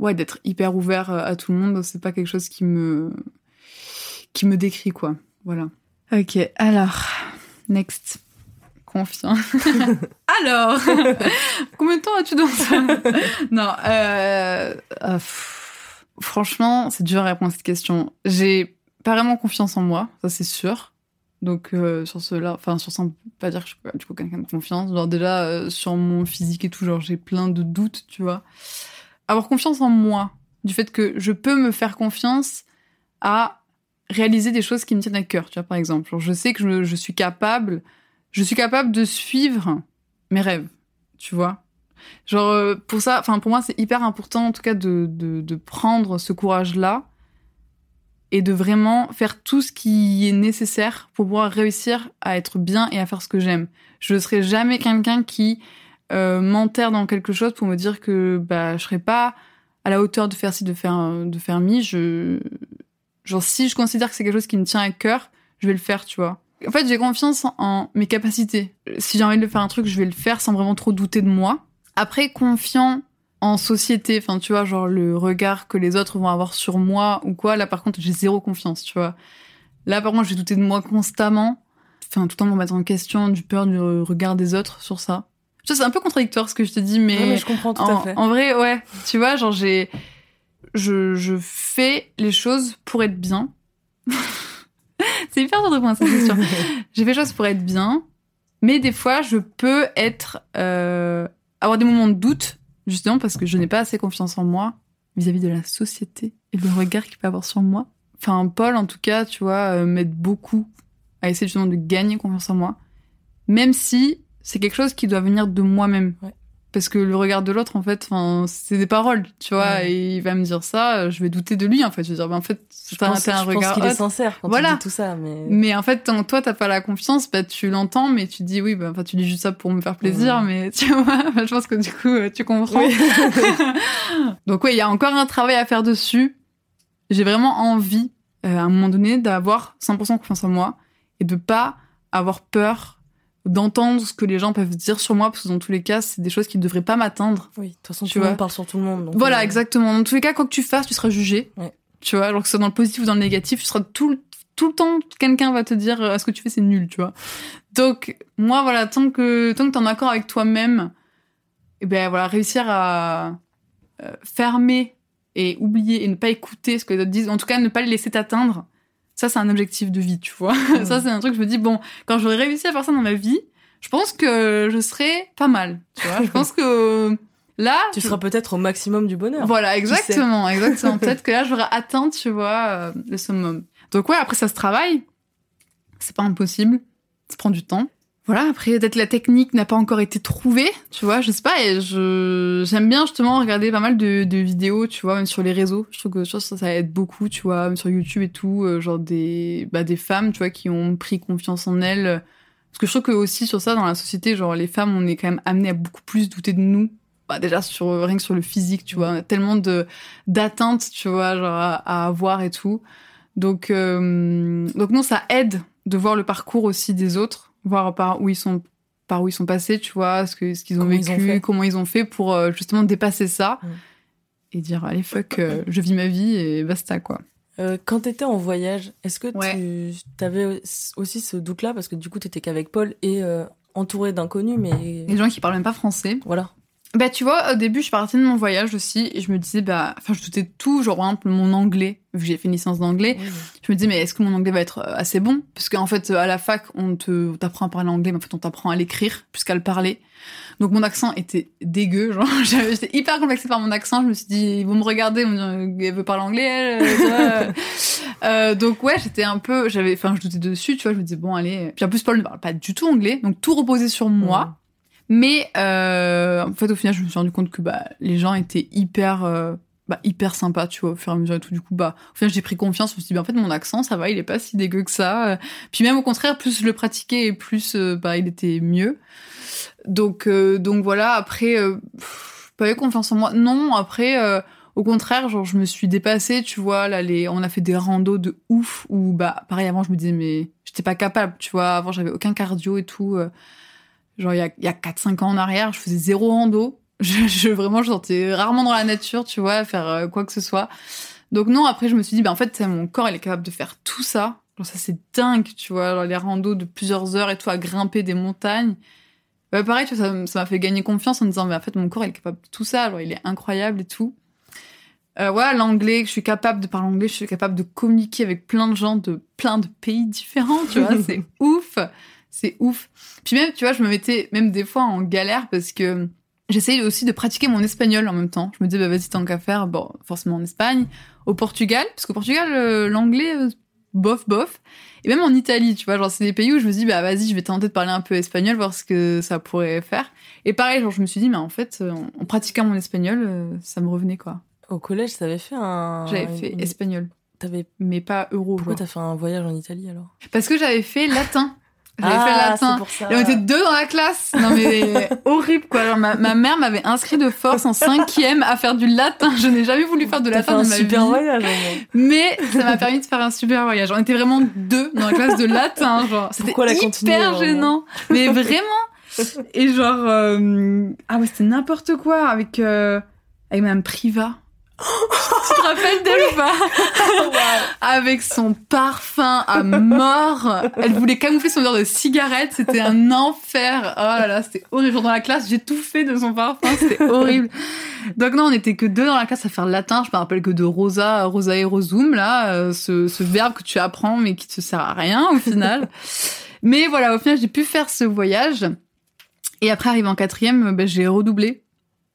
ouais, d'être hyper ouvert à tout le monde. C'est pas quelque chose qui me, qui me décrit, quoi. Voilà. Ok, alors, next confiant. Alors, combien de temps as-tu dans ça Non, euh, euh, franchement, c'est dur à répondre à cette question. J'ai pas vraiment confiance en moi, ça c'est sûr. Donc euh, sur cela, enfin sur ça, on peut pas dire que je suis du coup quelqu'un de confiance. Genre déjà sur mon physique et tout, genre j'ai plein de doutes, tu vois. Avoir confiance en moi, du fait que je peux me faire confiance à réaliser des choses qui me tiennent à cœur, tu vois par exemple. Genre, je sais que je suis capable je suis capable de suivre mes rêves, tu vois. Genre, euh, pour ça, enfin, pour moi, c'est hyper important, en tout cas, de, de, de prendre ce courage-là et de vraiment faire tout ce qui est nécessaire pour pouvoir réussir à être bien et à faire ce que j'aime. Je ne serai jamais quelqu'un qui euh, m'enterre dans quelque chose pour me dire que bah, je serai pas à la hauteur de faire ci, de faire, de faire mi. Je... Genre, si je considère que c'est quelque chose qui me tient à cœur, je vais le faire, tu vois. En fait, j'ai confiance en mes capacités. Si j'ai envie de faire un truc, je vais le faire sans vraiment trop douter de moi. Après, confiant en société, enfin, tu vois, genre le regard que les autres vont avoir sur moi ou quoi, là, par contre, j'ai zéro confiance, tu vois. Là, par contre, je vais douter de moi constamment. Enfin, tout le temps me mettre en question, du peur du regard des autres sur ça. Ça, c'est un peu contradictoire ce que je te dis, mais. mais je comprends tout en, à fait. En vrai, ouais. Tu vois, genre, j'ai. Je, je fais les choses pour être bien. c'est hyper dur de question. J'ai fait choses pour être bien, mais des fois, je peux être euh, avoir des moments de doute, justement parce que je n'ai pas assez confiance en moi vis-à-vis de la société et le regard qu'il peut avoir sur moi. Enfin, Paul, en tout cas, tu vois, euh, m'aide beaucoup à essayer justement de gagner confiance en moi, même si c'est quelque chose qui doit venir de moi-même. Ouais parce que le regard de l'autre en fait c'est des paroles tu vois et il va me dire ça je vais douter de lui en fait. Je vais dire ben en fait c'est un, un regard pense qu'il est sincère quand voilà. tout ça mais mais en fait toi t'as pas la confiance bah tu l'entends mais tu dis oui bah enfin tu dis juste ça pour me faire plaisir mais tu vois je pense que du coup tu comprends. Donc oui il y a encore un travail à faire dessus. J'ai vraiment envie euh, à un moment donné d'avoir 100% confiance en moi et de pas avoir peur d'entendre ce que les gens peuvent dire sur moi, parce que dans tous les cas, c'est des choses qui ne devraient pas m'atteindre. Oui, de toute façon, tu tout le monde parle sur tout le monde. Donc voilà, euh... exactement. Dans tous les cas, quoi que tu fasses, tu seras jugé. Ouais. Tu vois, alors que ce soit dans le positif ou dans le négatif, tu seras tout le, tout le temps, quelqu'un va te dire, euh, ce que tu fais, c'est nul, tu vois. Donc, moi, voilà, tant que, tant que t'es en accord avec toi-même, et eh ben voilà, réussir à euh, fermer et oublier et ne pas écouter ce que les autres disent, en tout cas, ne pas les laisser t'atteindre, ça, c'est un objectif de vie, tu vois. Mmh. ça, c'est un truc, je me dis, bon, quand j'aurais réussi à faire ça dans ma vie, je pense que je serais pas mal, tu vois. je pense que là... Tu seras peut-être au maximum du bonheur. Voilà, exactement, exactement. peut-être que là, j'aurais atteint, tu vois, euh, le summum. Donc ouais, après, ça se travaille. C'est pas impossible. Ça prend du temps voilà après peut-être la technique n'a pas encore été trouvée tu vois je sais pas et je j'aime bien justement regarder pas mal de, de vidéos tu vois même sur les réseaux. Je trouve que ça ça aide beaucoup tu vois même sur YouTube et tout euh, genre des bah des femmes tu vois qui ont pris confiance en elles. Parce que je trouve que aussi sur ça dans la société genre les femmes on est quand même amené à beaucoup plus douter de nous. Bah déjà sur rien que sur le physique tu vois. On a tellement de d'attentes tu vois genre à, à, avoir et tout. Donc euh, donc non ça aide de voir le parcours aussi des autres voir par où ils sont par où ils sont passés, tu vois, ce que ce qu'ils ont comment vécu, ils ont comment ils ont fait pour euh, justement dépasser ça Mm. et dire allez fuck, euh, je vis ma vie et basta quoi. Euh, quand t'étais en voyage, est-ce que Ouais. tu avais aussi ce doute-là? Parce que du coup t'étais qu'avec Paul et entouré d'inconnus, mais Les gens qui parlent même pas français. voilà. Bah tu vois, au début je partais de mon voyage aussi et je me disais bah, enfin je doutais de tout, genre par exemple mon anglais, vu que j'ai fait une licence d'anglais, je me disais mais est-ce que mon anglais va être euh, assez bon? Parce qu'en fait à la fac on te t'apprend à parler anglais, mais en fait on t'apprend à l'écrire plus qu'à le parler. Donc mon accent était dégueu, genre j'étais hyper complexée par mon accent. Je me suis dit ils vont me regarder, ils vont me dire elle veut parler anglais. Elle, euh. Euh, donc ouais j'étais un peu, j'avais, enfin je doutais dessus, tu vois. Je me disais bon allez. Puis en plus Paul ne parle pas du tout anglais, donc tout reposait sur moi. Mais euh, en fait, au final, je me suis rendu compte que bah, les gens étaient hyper euh, bah, hyper sympa, tu vois, au fur et à mesure et tout. Du coup, bah, au final, j'ai pris confiance. Je me suis dit, bah, en fait, mon accent, ça va, il est pas si dégueu que ça. Puis même au contraire, plus je le pratiquais, plus, euh, bah, il était mieux. Donc, euh, donc voilà. Après, euh, pas eu confiance en moi. Non, après, au contraire, genre, je me suis dépassée, tu vois. Là, les, on a fait des randos de ouf. Où, bah, pareil, avant, je me disais, mais j'étais pas capable, tu vois. Avant, j'avais aucun cardio et tout. euh. Genre, il y a, y a 4-5 ans en arrière, je faisais zéro rando. Je, je vraiment, je sortais rarement dans la nature, tu vois, faire euh, quoi que ce soit. Donc non, après, je me suis dit, bah, en fait, mon corps, il est capable de faire tout ça. Genre, ça, c'est dingue, tu vois. Genre, les randos de plusieurs heures et tout, à grimper des montagnes. Bah, pareil, tu vois, ça m'a fait gagner confiance en me disant, mais en fait, mon corps, il est capable de tout ça. Genre, il est incroyable et tout. Euh, voilà, l'anglais, je suis capable de parler anglais, je suis capable de communiquer avec plein de gens de plein de pays différents, tu vois, c'est ouf, c'est ouf. Puis même, tu vois, je me mettais même des fois en galère parce que j'essayais aussi de pratiquer mon espagnol en même temps. Je me disais, bah vas-y, tant qu'à faire, bon, forcément en Espagne, au Portugal, parce qu'au Portugal, euh, l'anglais, euh, bof, bof. Et même en Italie, tu vois, genre, c'est des pays où je me dis, bah vas-y, je vais tenter de parler un peu espagnol, voir ce que ça pourrait faire. Et pareil, genre, je me suis dit, mais en fait, euh, en, en pratiquant mon espagnol, euh, ça me revenait, quoi. Au collège, t'avais fait un. J'avais fait une- espagnol, T'avais. mais pas euro. Pourquoi t'as fait un voyage en Italie alors? Parce que j'avais fait latin. J'avais Ah, fait latin. c'est pour ça. Et on était deux dans la classe. Non mais horrible quoi. Alors, ma, ma mère m'avait inscrit de force en cinquième à faire du latin. Je n'ai jamais voulu faire de T'as fait latin un de ma super vie. voyage. Mais ça m'a permis de faire un super voyage. On était vraiment deux dans la classe de latin. Genre, c'était hyper gênant. Mais vraiment. Et genre, euh, ah ouais, c'était n'importe quoi avec euh, avec Mme Priva. Tu te rappelles d'elle ou Avec son parfum à mort. Elle voulait camoufler son odeur de cigarette. C'était un enfer. Oh là là, c'était horrible. Dans la classe, j'ai tout fait de son parfum. C'était horrible. Donc non, on était que deux dans la classe à faire le latin. Je me rappelle que de Rosa, Rosa et Rosum, là, euh, ce, ce verbe que tu apprends mais qui te sert à rien au final. mais voilà, au final, j'ai pu faire ce voyage. Et après, arrivé en quatrième, ben, j'ai redoublé.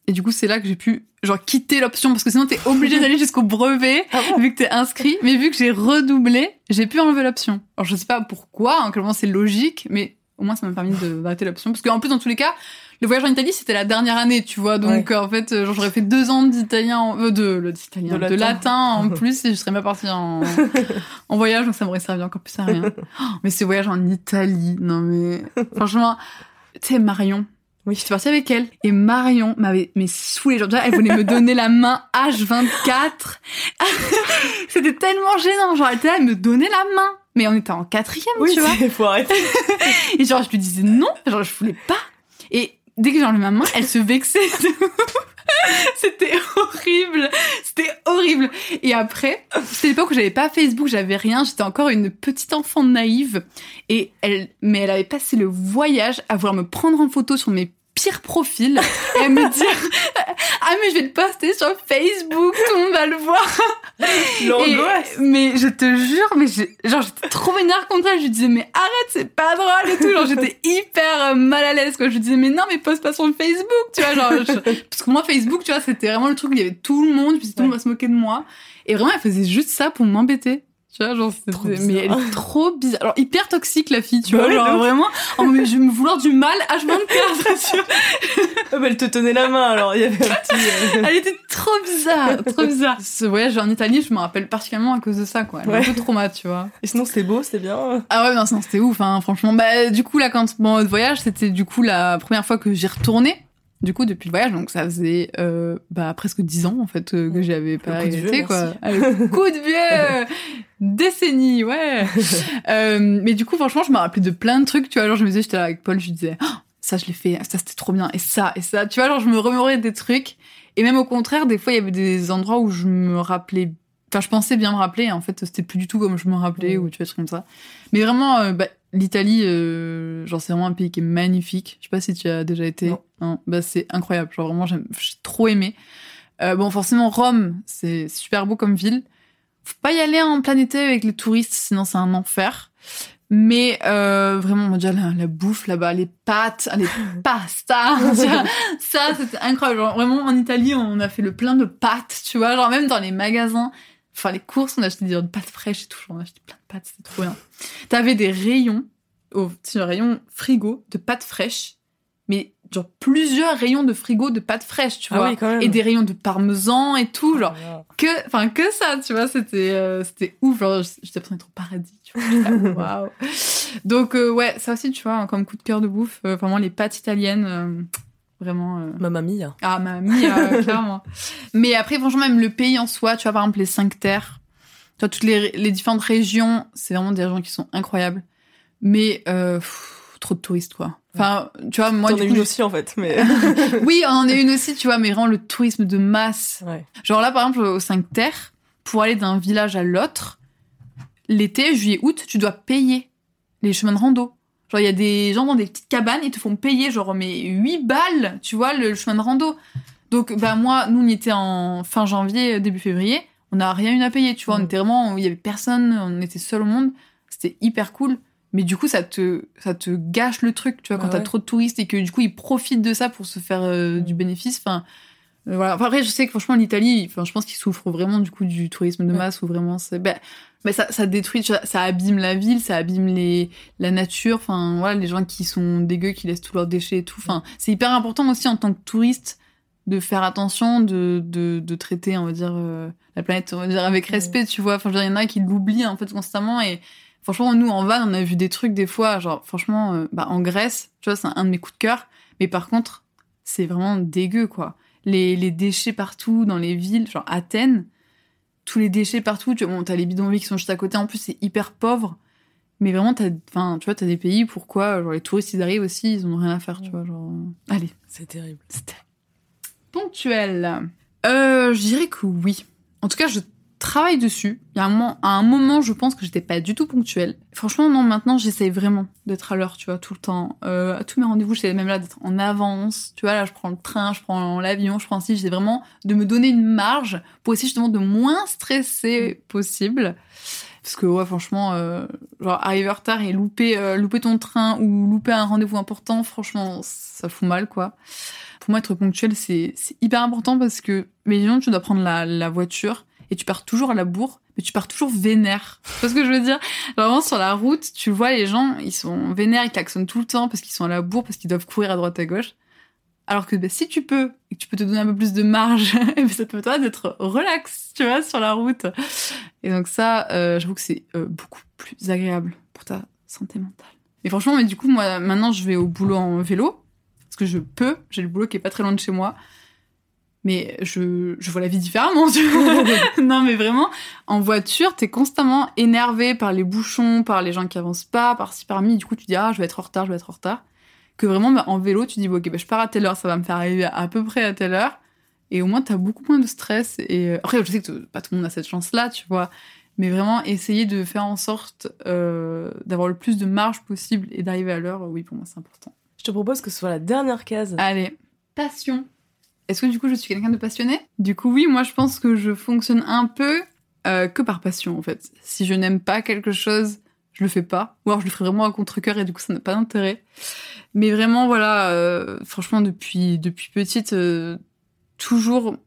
Et du coup, c'est là que j'ai pu genre quitter l'option parce que sinon t'es obligé d'aller jusqu'au brevet Ah bon vu que t'es inscrit. Mais vu que j'ai redoublé, j'ai pu enlever l'option. Alors je sais pas pourquoi, en quel moment c'est logique, mais au moins ça m'a permis de- d'arrêter l'option parce qu'en plus dans tous les cas, le voyage en Italie c'était la dernière année, tu vois. Donc Ouais. en fait, genre, j'aurais fait deux ans d'italien, en- euh, de, De de, latin. latin. en plus et je serais pas partie en, en voyage, donc ça m'aurait servi encore plus à rien. Oh, mais ce voyage en Italie, non mais franchement, tu sais Marion. Oui. J'étais partie avec elle et Marion m'avait mais saoulée. Genre déjà, elle voulait me donner la main H24. C'était tellement gênant. Genre elle était là, elle me donnait la main. Mais on était en quatrième, Oui, tu vois. faut arrêter. Et genre je lui disais non. Genre je voulais pas. Et dès que j'ai enlevé ma main, elle se vexait. C'était horrible. C'était horrible. Et après, c'était l'époque où j'avais pas Facebook, j'avais rien. J'étais encore une petite enfant naïve. Et elle, mais elle avait passé le voyage à vouloir me prendre en photo sur mes pires profils et à me dire ah mais je vais le poster sur Facebook tout le monde va le voir L'angoisse. mais je te jure, mais j'ai- genre j'étais trop énervée contre elle. Je lui disais mais arrête, c'est pas drôle et tout. Genre j'étais hyper euh, mal à l'aise quoi. Je lui disais mais non mais poste pas sur Facebook, tu vois genre je- parce que moi Facebook, tu vois, c'était vraiment le truc où il y avait tout le monde, puis tout le monde va se moquer de moi. Et vraiment elle faisait juste ça pour m'embêter. Tu vois, genre, Trop mais elle est trop bizarre. Alors, hyper toxique, la fille, tu Bah vois. ouais, genre, vraiment, oh, mais je vais me vouloir du mal H24, tu vois. Ah bah, elle te tenait la main alors, il y avait un petit. euh, Elle était trop bizarre, trop bizarre. Ce voyage en Italie, je me rappelle particulièrement à cause de ça, quoi. Elle Ouais. un peu trauma, tu vois. Et sinon, c'était beau, c'était bien. Ah ouais, non, sinon, c'était ouf, hein, franchement. Bah, du coup, là, quand mon voyage, c'était du coup la première fois que j'y retournais. Du coup, depuis le voyage, donc ça faisait euh, bah, presque dix ans, en fait, euh, que j'avais pas été, quoi. Ah, coup de vieux Décennie, ouais euh, Mais du coup, franchement, je me rappelais de plein de trucs, tu vois. Genre, je me disais, j'étais là avec Paul, je disais, Oh, ça, je l'ai fait, ça, c'était trop bien, et ça, et ça. Tu vois, genre, je me remémorais des trucs. Et même au contraire, des fois, il y avait des endroits où je me rappelais Enfin, je pensais bien me rappeler, et en fait, c'était plus du tout comme je me rappelais, Mm. ou tu vois, des trucs comme ça. Mais vraiment, euh, bah, l'Italie, euh, genre, c'est vraiment un pays qui est magnifique. Je sais pas si tu as déjà été. Non. bah, c'est incroyable. Genre, vraiment, j'ai trop aimé. Euh, bon, forcément, Rome, c'est super beau comme ville. Faut pas y aller en plein été avec les touristes, sinon c'est un enfer. Mais euh, vraiment, déjà, la, la bouffe là-bas, les pâtes, les pastas, ça, c'était incroyable. Genre, vraiment, en Italie, on a fait le plein de pâtes, tu vois. Genre, même dans les magasins, enfin, les courses, on a acheté des pâtes fraîches et tout. On a acheté plein de pâtes, c'était trop bien. T'avais des rayons, au petit rayon frigo, de pâtes fraîches. Mais genre plusieurs rayons de frigo de pâtes fraîches, tu Ah vois. oui, quand même. Et des rayons de parmesan et tout, genre Voilà. que enfin que ça tu vois c'était euh, c'était ouf genre j'étais l'impression d'être au paradis tu vois waouh donc euh, ouais ça aussi tu vois comme coup de cœur de bouffe euh, vraiment les pâtes italiennes vraiment euh, Mamma mia. ah ma mia clairement mais après franchement même le pays en soi tu vois par exemple les cinq terres tu vois toutes les, les différentes régions c'est vraiment des régions qui sont incroyables mais euh, pff, trop de touristes quoi enfin tu vois moi T'en es une je- aussi en fait, mais. oui on en est une aussi tu vois mais vraiment le tourisme de masse ouais. Genre là, par exemple, aux 5 terres, pour aller d'un village à l'autre, l'été, juillet, août, tu dois payer les chemins de rando. Genre, il y a des gens dans des petites cabanes, ils te font payer, genre, mais 8 balles, tu vois, le chemin de rando. Donc, bah, moi, nous, on y était en fin janvier, début février, on n'a rien eu à payer, tu vois, on était vraiment, il y avait personne, on était seul au monde, c'était hyper cool. Mais du coup, ça te, ça te gâche le truc, tu vois, quand Ah t'as ouais. trop de touristes et que du coup, ils profitent de ça pour se faire euh, du bénéfice. Enfin, euh, voilà. Enfin, après, je sais que franchement, l'Italie, enfin, je pense qu'ils souffrent vraiment du coup du tourisme de Ouais. masse où vraiment c'est, ben, ben, ça, ça détruit, ça, ça abîme la ville, ça abîme les, la nature. Enfin, voilà, les gens qui sont dégueux, qui laissent tous leurs déchets et tout. Enfin, c'est hyper important aussi en tant que touriste de faire attention, de, de, de traiter, on va dire, euh, la planète, on va dire, avec Ouais. respect, tu vois. Enfin, je veux dire, il y en a qui l'oublient, en fait, constamment et, Franchement, nous, en van, on a vu des trucs des fois, genre, franchement, euh, bah, en Grèce, tu vois, c'est un de mes coups de cœur. Mais par contre, c'est vraiment dégueu, quoi. Les, les déchets partout dans les villes, genre Athènes, tous les déchets partout. Tu vois, bon, t'as les bidonvilles qui sont juste à côté. En plus, c'est hyper pauvre. Mais vraiment, t'as, enfin, tu vois, t'as des pays, pourquoi, genre, les touristes, ils arrivent aussi, ils ont rien à faire, tu vois, genre. euh, Allez, C'est terrible. c'était ponctuel. Euh, je dirais que oui. En tout cas, je travaille dessus. Il y a un moment, à un moment, je pense que j'étais pas du tout ponctuelle. Franchement, non, maintenant, j'essaye vraiment d'être à l'heure, tu vois, tout le temps. Euh, à tous mes rendez-vous, j'essaie même là d'être en avance. Tu vois, là, je prends le train, je prends l'avion, je prends ci. J'essaie vraiment de me donner une marge pour essayer justement de moins stresser possible. Parce que, ouais, franchement, euh, genre, arriver en retard et louper, euh, louper ton train ou louper un rendez-vous important, franchement, ça fout mal, quoi pour moi, être ponctuel, c'est hyper important parce que, mais disons, tu dois prendre la, la voiture et tu pars toujours à la bourre, mais tu pars toujours vénère. Tu vois ce que je veux dire? Vraiment, sur la route, tu vois les gens, ils sont vénères, ils klaxonnent tout le temps parce qu'ils sont à la bourre, parce qu'ils doivent courir à droite à gauche. Alors que bah, si tu peux, et que tu peux te donner un peu plus de marge, eh ben, ça te permet d'être relax, tu vois, sur la route. Et donc ça, euh, j'avoue que c'est euh, beaucoup plus agréable pour ta santé mentale. Mais franchement, mais du coup, moi, maintenant, je vais au boulot en vélo parce que je peux. J'ai le boulot qui est pas très loin de chez moi. Mais je, je vois la vie différemment, tu vois. non, mais vraiment, en voiture, t'es constamment énervé par les bouchons, par les gens qui avancent pas, par ci, par mi. Du coup, tu dis, ah, je vais être en retard, je vais être en retard. Que vraiment, bah, en vélo, tu dis, bon, ok, bah, je pars à telle heure, ça va me faire arriver à, peu près à telle heure. Et au moins, t'as beaucoup moins de stress. Et euh, après, je sais que pas tout le monde a cette chance-là, tu vois. Mais vraiment, essayer de faire en sorte euh, d'avoir le plus de marge possible et d'arriver à l'heure, oui, pour moi, c'est important. Je te propose que ce soit la dernière case. Allez, passion. Est-ce que du coup je suis quelqu'un de passionné? Du coup oui, moi je pense que je fonctionne un peu euh, que par passion en fait. Si je n'aime pas quelque chose, je le fais pas. Ou alors je le ferai vraiment à contre-cœur et du coup ça n'a pas d'intérêt. Mais vraiment voilà, euh, franchement depuis depuis petite, euh, toujours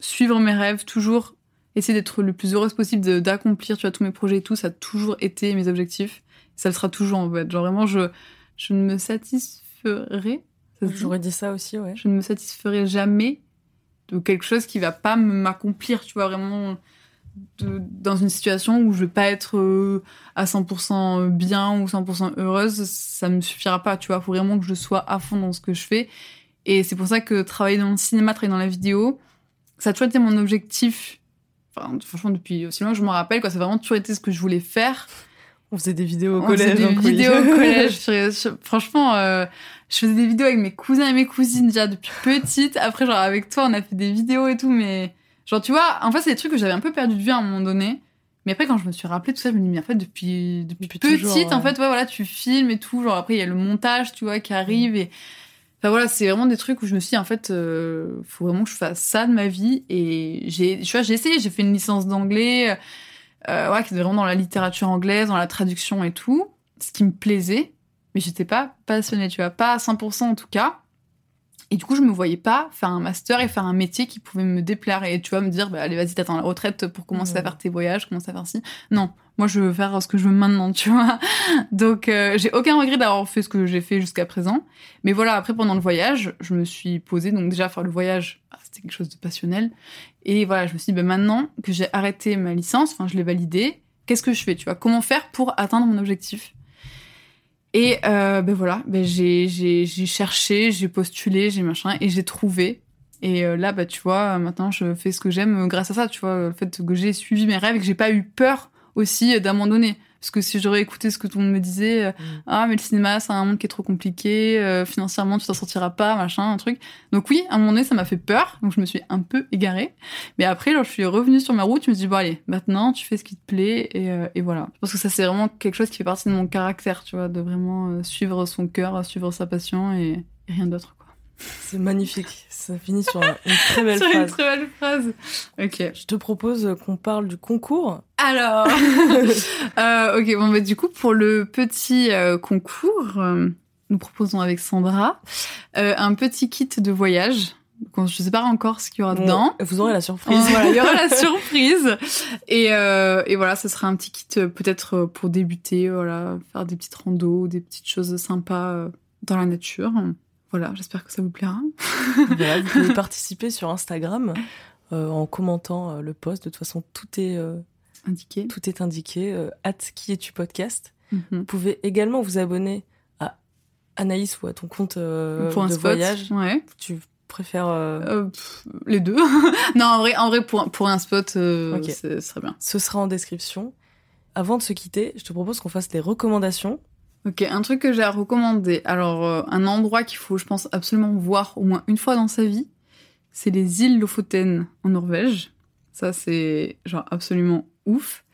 suivre mes rêves, toujours essayer d'être le plus heureuse possible, d'accomplir tous mes projets et tout, ça a toujours été mes objectifs. Ça le sera toujours en fait. Genre vraiment je je ne me satisferai. Dit J'aurais dit ça aussi, ouais. je ne me satisferai jamais de quelque chose qui va pas me- m'accomplir, tu vois, vraiment de- dans une situation où je vais pas être euh, à 100% bien ou 100% heureuse, ça me suffira pas, tu vois, faut vraiment que je sois à fond dans ce que je fais. Et c'est pour ça que travailler dans le cinéma, travailler dans la vidéo, ça a toujours été mon objectif. Enfin, franchement, depuis aussi loin que je me rappelle, quoi, ça a vraiment toujours été ce que je voulais faire. On faisait des vidéos au On collège. faisait des donc oui. vidéos au collège. Je- je- franchement, euh, je faisais des vidéos avec mes cousins et mes cousines déjà depuis petite. Après, genre avec toi, on a fait des vidéos et tout, mais genre tu vois, en fait, c'est des trucs que j'avais un peu perdu de vue à un moment donné. Mais après, quand je me suis rappelé tout ça, je me dis, mais en fait, depuis, depuis, Depuis petite, toujours, ouais. en fait, ouais, voilà, tu filmes et tout. Genre après, il y a le montage, tu vois, qui arrive et. Enfin voilà, c'est vraiment des trucs où je me suis dit, en fait, euh, faut vraiment que je fasse ça de ma vie. Et j'ai, tu vois, j'ai essayé, j'ai fait une licence d'anglais, euh, ouais, qui était vraiment dans la littérature anglaise, dans la traduction et tout, ce qui me plaisait, mais j'étais pas passionnée, tu vois, pas à 100% en tout cas. Et du coup, je me voyais pas faire un master et faire un métier qui pouvait me déplaire et tu vois, me dire, bah, allez, vas-y, t'attends la retraite pour commencer à faire tes voyages, commencer à faire ci. Non, Moi, je veux faire ce que je veux maintenant, tu vois. Donc, euh, j'ai aucun regret d'avoir fait ce que j'ai fait jusqu'à présent. Mais voilà, après, pendant le voyage, je me suis posée. Donc, déjà, faire le voyage, ah, c'était quelque chose de passionnel. Et voilà, je me suis dit, ben, maintenant que j'ai arrêté ma licence, enfin, je l'ai validée, qu'est-ce que je fais, tu vois? Comment faire pour atteindre mon objectif? Et euh, ben voilà, ben, j'ai, j'ai, j'ai cherché, j'ai postulé, j'ai machin, et j'ai trouvé. Et euh, là, bah, tu vois, maintenant, je fais ce que j'aime grâce à ça, tu vois, le fait que j'ai suivi mes rêves et que j'ai pas eu peur aussi d'abandonner. Parce que si j'aurais écouté ce que tout le monde me disait, euh, Mm. ah mais le cinéma c'est un monde qui est trop compliqué, euh, financièrement tu t'en sortiras pas, machin, un truc. Donc oui, à un moment donné ça m'a fait peur, donc je me suis un peu égarée. Mais après, genre, je suis revenue sur ma route, je me suis dit bon allez, maintenant tu fais ce qui te plaît et, euh, et voilà. Parce que ça c'est vraiment quelque chose qui fait partie de mon caractère, tu vois, de vraiment euh, suivre son cœur, suivre sa passion et, et rien d'autre quoi. C'est magnifique. Ça finit sur un- une très belle Sur une phrase. très belle phrase. Ok. Je te propose qu'on parle du concours. Alors, euh, ok, bon, bah, du coup, pour le petit euh, concours, euh, nous proposons avec Sandra un petit kit de voyage. Donc, je sais pas encore ce qu'il y aura dedans. Vous aurez la surprise. Oh, voilà, il y aura la surprise. Et, et voilà, ce sera un petit kit peut-être pour débuter, voilà, faire des petites randos, des petites choses sympas dans la nature. Voilà, j'espère que ça vous plaira. Voilà, vous pouvez participer sur Instagram euh, en commentant euh, le post. De toute façon, tout est, euh, Indiqué. tout est indiqué. At qui es-tu podcast. Mhm. Vous pouvez également vous abonner à Anaïs ou à ton compte pour un de spot. voyage. Ouais. Tu préfères. euh, Euh, pff, les deux. non, en vrai, en vrai pour, pour un spot, euh, Ok. c'est- ce serait bien. Ce sera en description. Avant de se quitter, je te propose qu'on fasse les recommandations. Ok, un truc que j'ai à recommander. Alors, euh, un endroit qu'il faut, je pense, absolument voir au moins une fois dans sa vie, c'est les îles Lofoten en Norvège. Ça, c'est genre absolument ouf.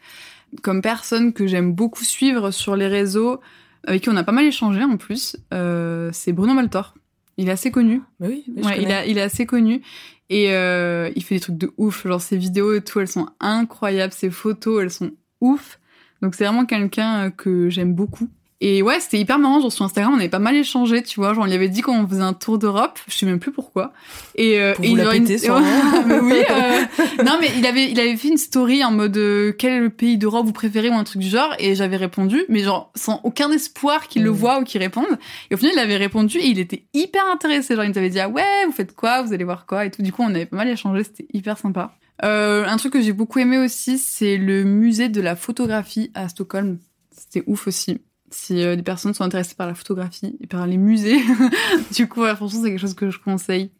Comme personne que j'aime beaucoup suivre sur les réseaux, avec qui on a pas mal échangé en plus, euh, c'est Bruno Maltor. Il est assez connu. Mais oui, mais je il, a, il est assez connu et euh, il fait des trucs de ouf. Genre ses vidéos et tout, elles sont incroyables. Ses photos, elles sont ouf. Donc c'est vraiment quelqu'un euh, que j'aime beaucoup. Et ouais, c'était hyper marrant. Genre sur Instagram, on avait pas mal échangé, tu vois. Genre on lui avait dit qu'on faisait un tour d'Europe. Je sais même plus pourquoi. Et, euh, Pour et vous il la aurait une- péter, sûrement. mais oui. euh, Non, mais il avait, il avait fait une story en mode euh, quel est le pays d'Europe vous préférez ou un truc du genre. Et j'avais répondu, mais genre sans aucun espoir qu'il le voit ou qu'il réponde. Et au final, il avait répondu et il était hyper intéressé. Genre, il nous avait dit, ah ouais, vous faites quoi, vous allez voir quoi? Et tout. Du coup, on avait pas mal échangé, c'était hyper sympa. Euh, un truc que j'ai beaucoup aimé aussi, c'est le musée de la photographie à Stockholm. C'était ouf aussi. Si euh, des personnes sont intéressées par la photographie et par les musées, du coup, ouais, franchement, c'est quelque chose que je conseille.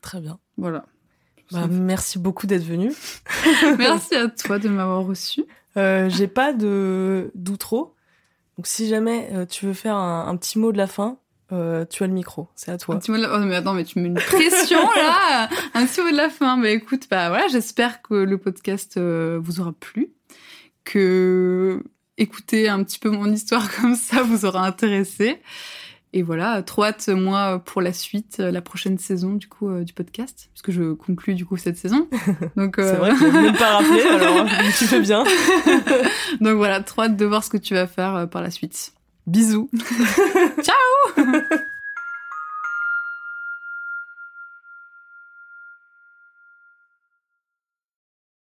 Très bien. Voilà. Bah, merci beaucoup d'être venu. Merci à toi de m'avoir reçu. Euh, J'ai pas de d'outro. Donc si jamais euh, tu veux faire un, un petit mot de la fin, euh, tu as le micro. C'est à toi. Un petit mot de la... oh, mais attends, mais tu me mets une pression là Un petit mot de la fin. Bah écoute, bah voilà, j'espère que le podcast vous aura plu, que écouter un petit peu mon histoire comme ça vous aura intéressé. Et voilà, trop hâte moi pour la suite, euh, la prochaine saison du coup euh, du podcast, puisque je conclus du coup cette saison. Donc euh, C'est vrai que je même pas rappelé, alors tu fais bien. donc voilà, trop hâte de voir ce que tu vas faire euh, par la suite. Bisous. Ciao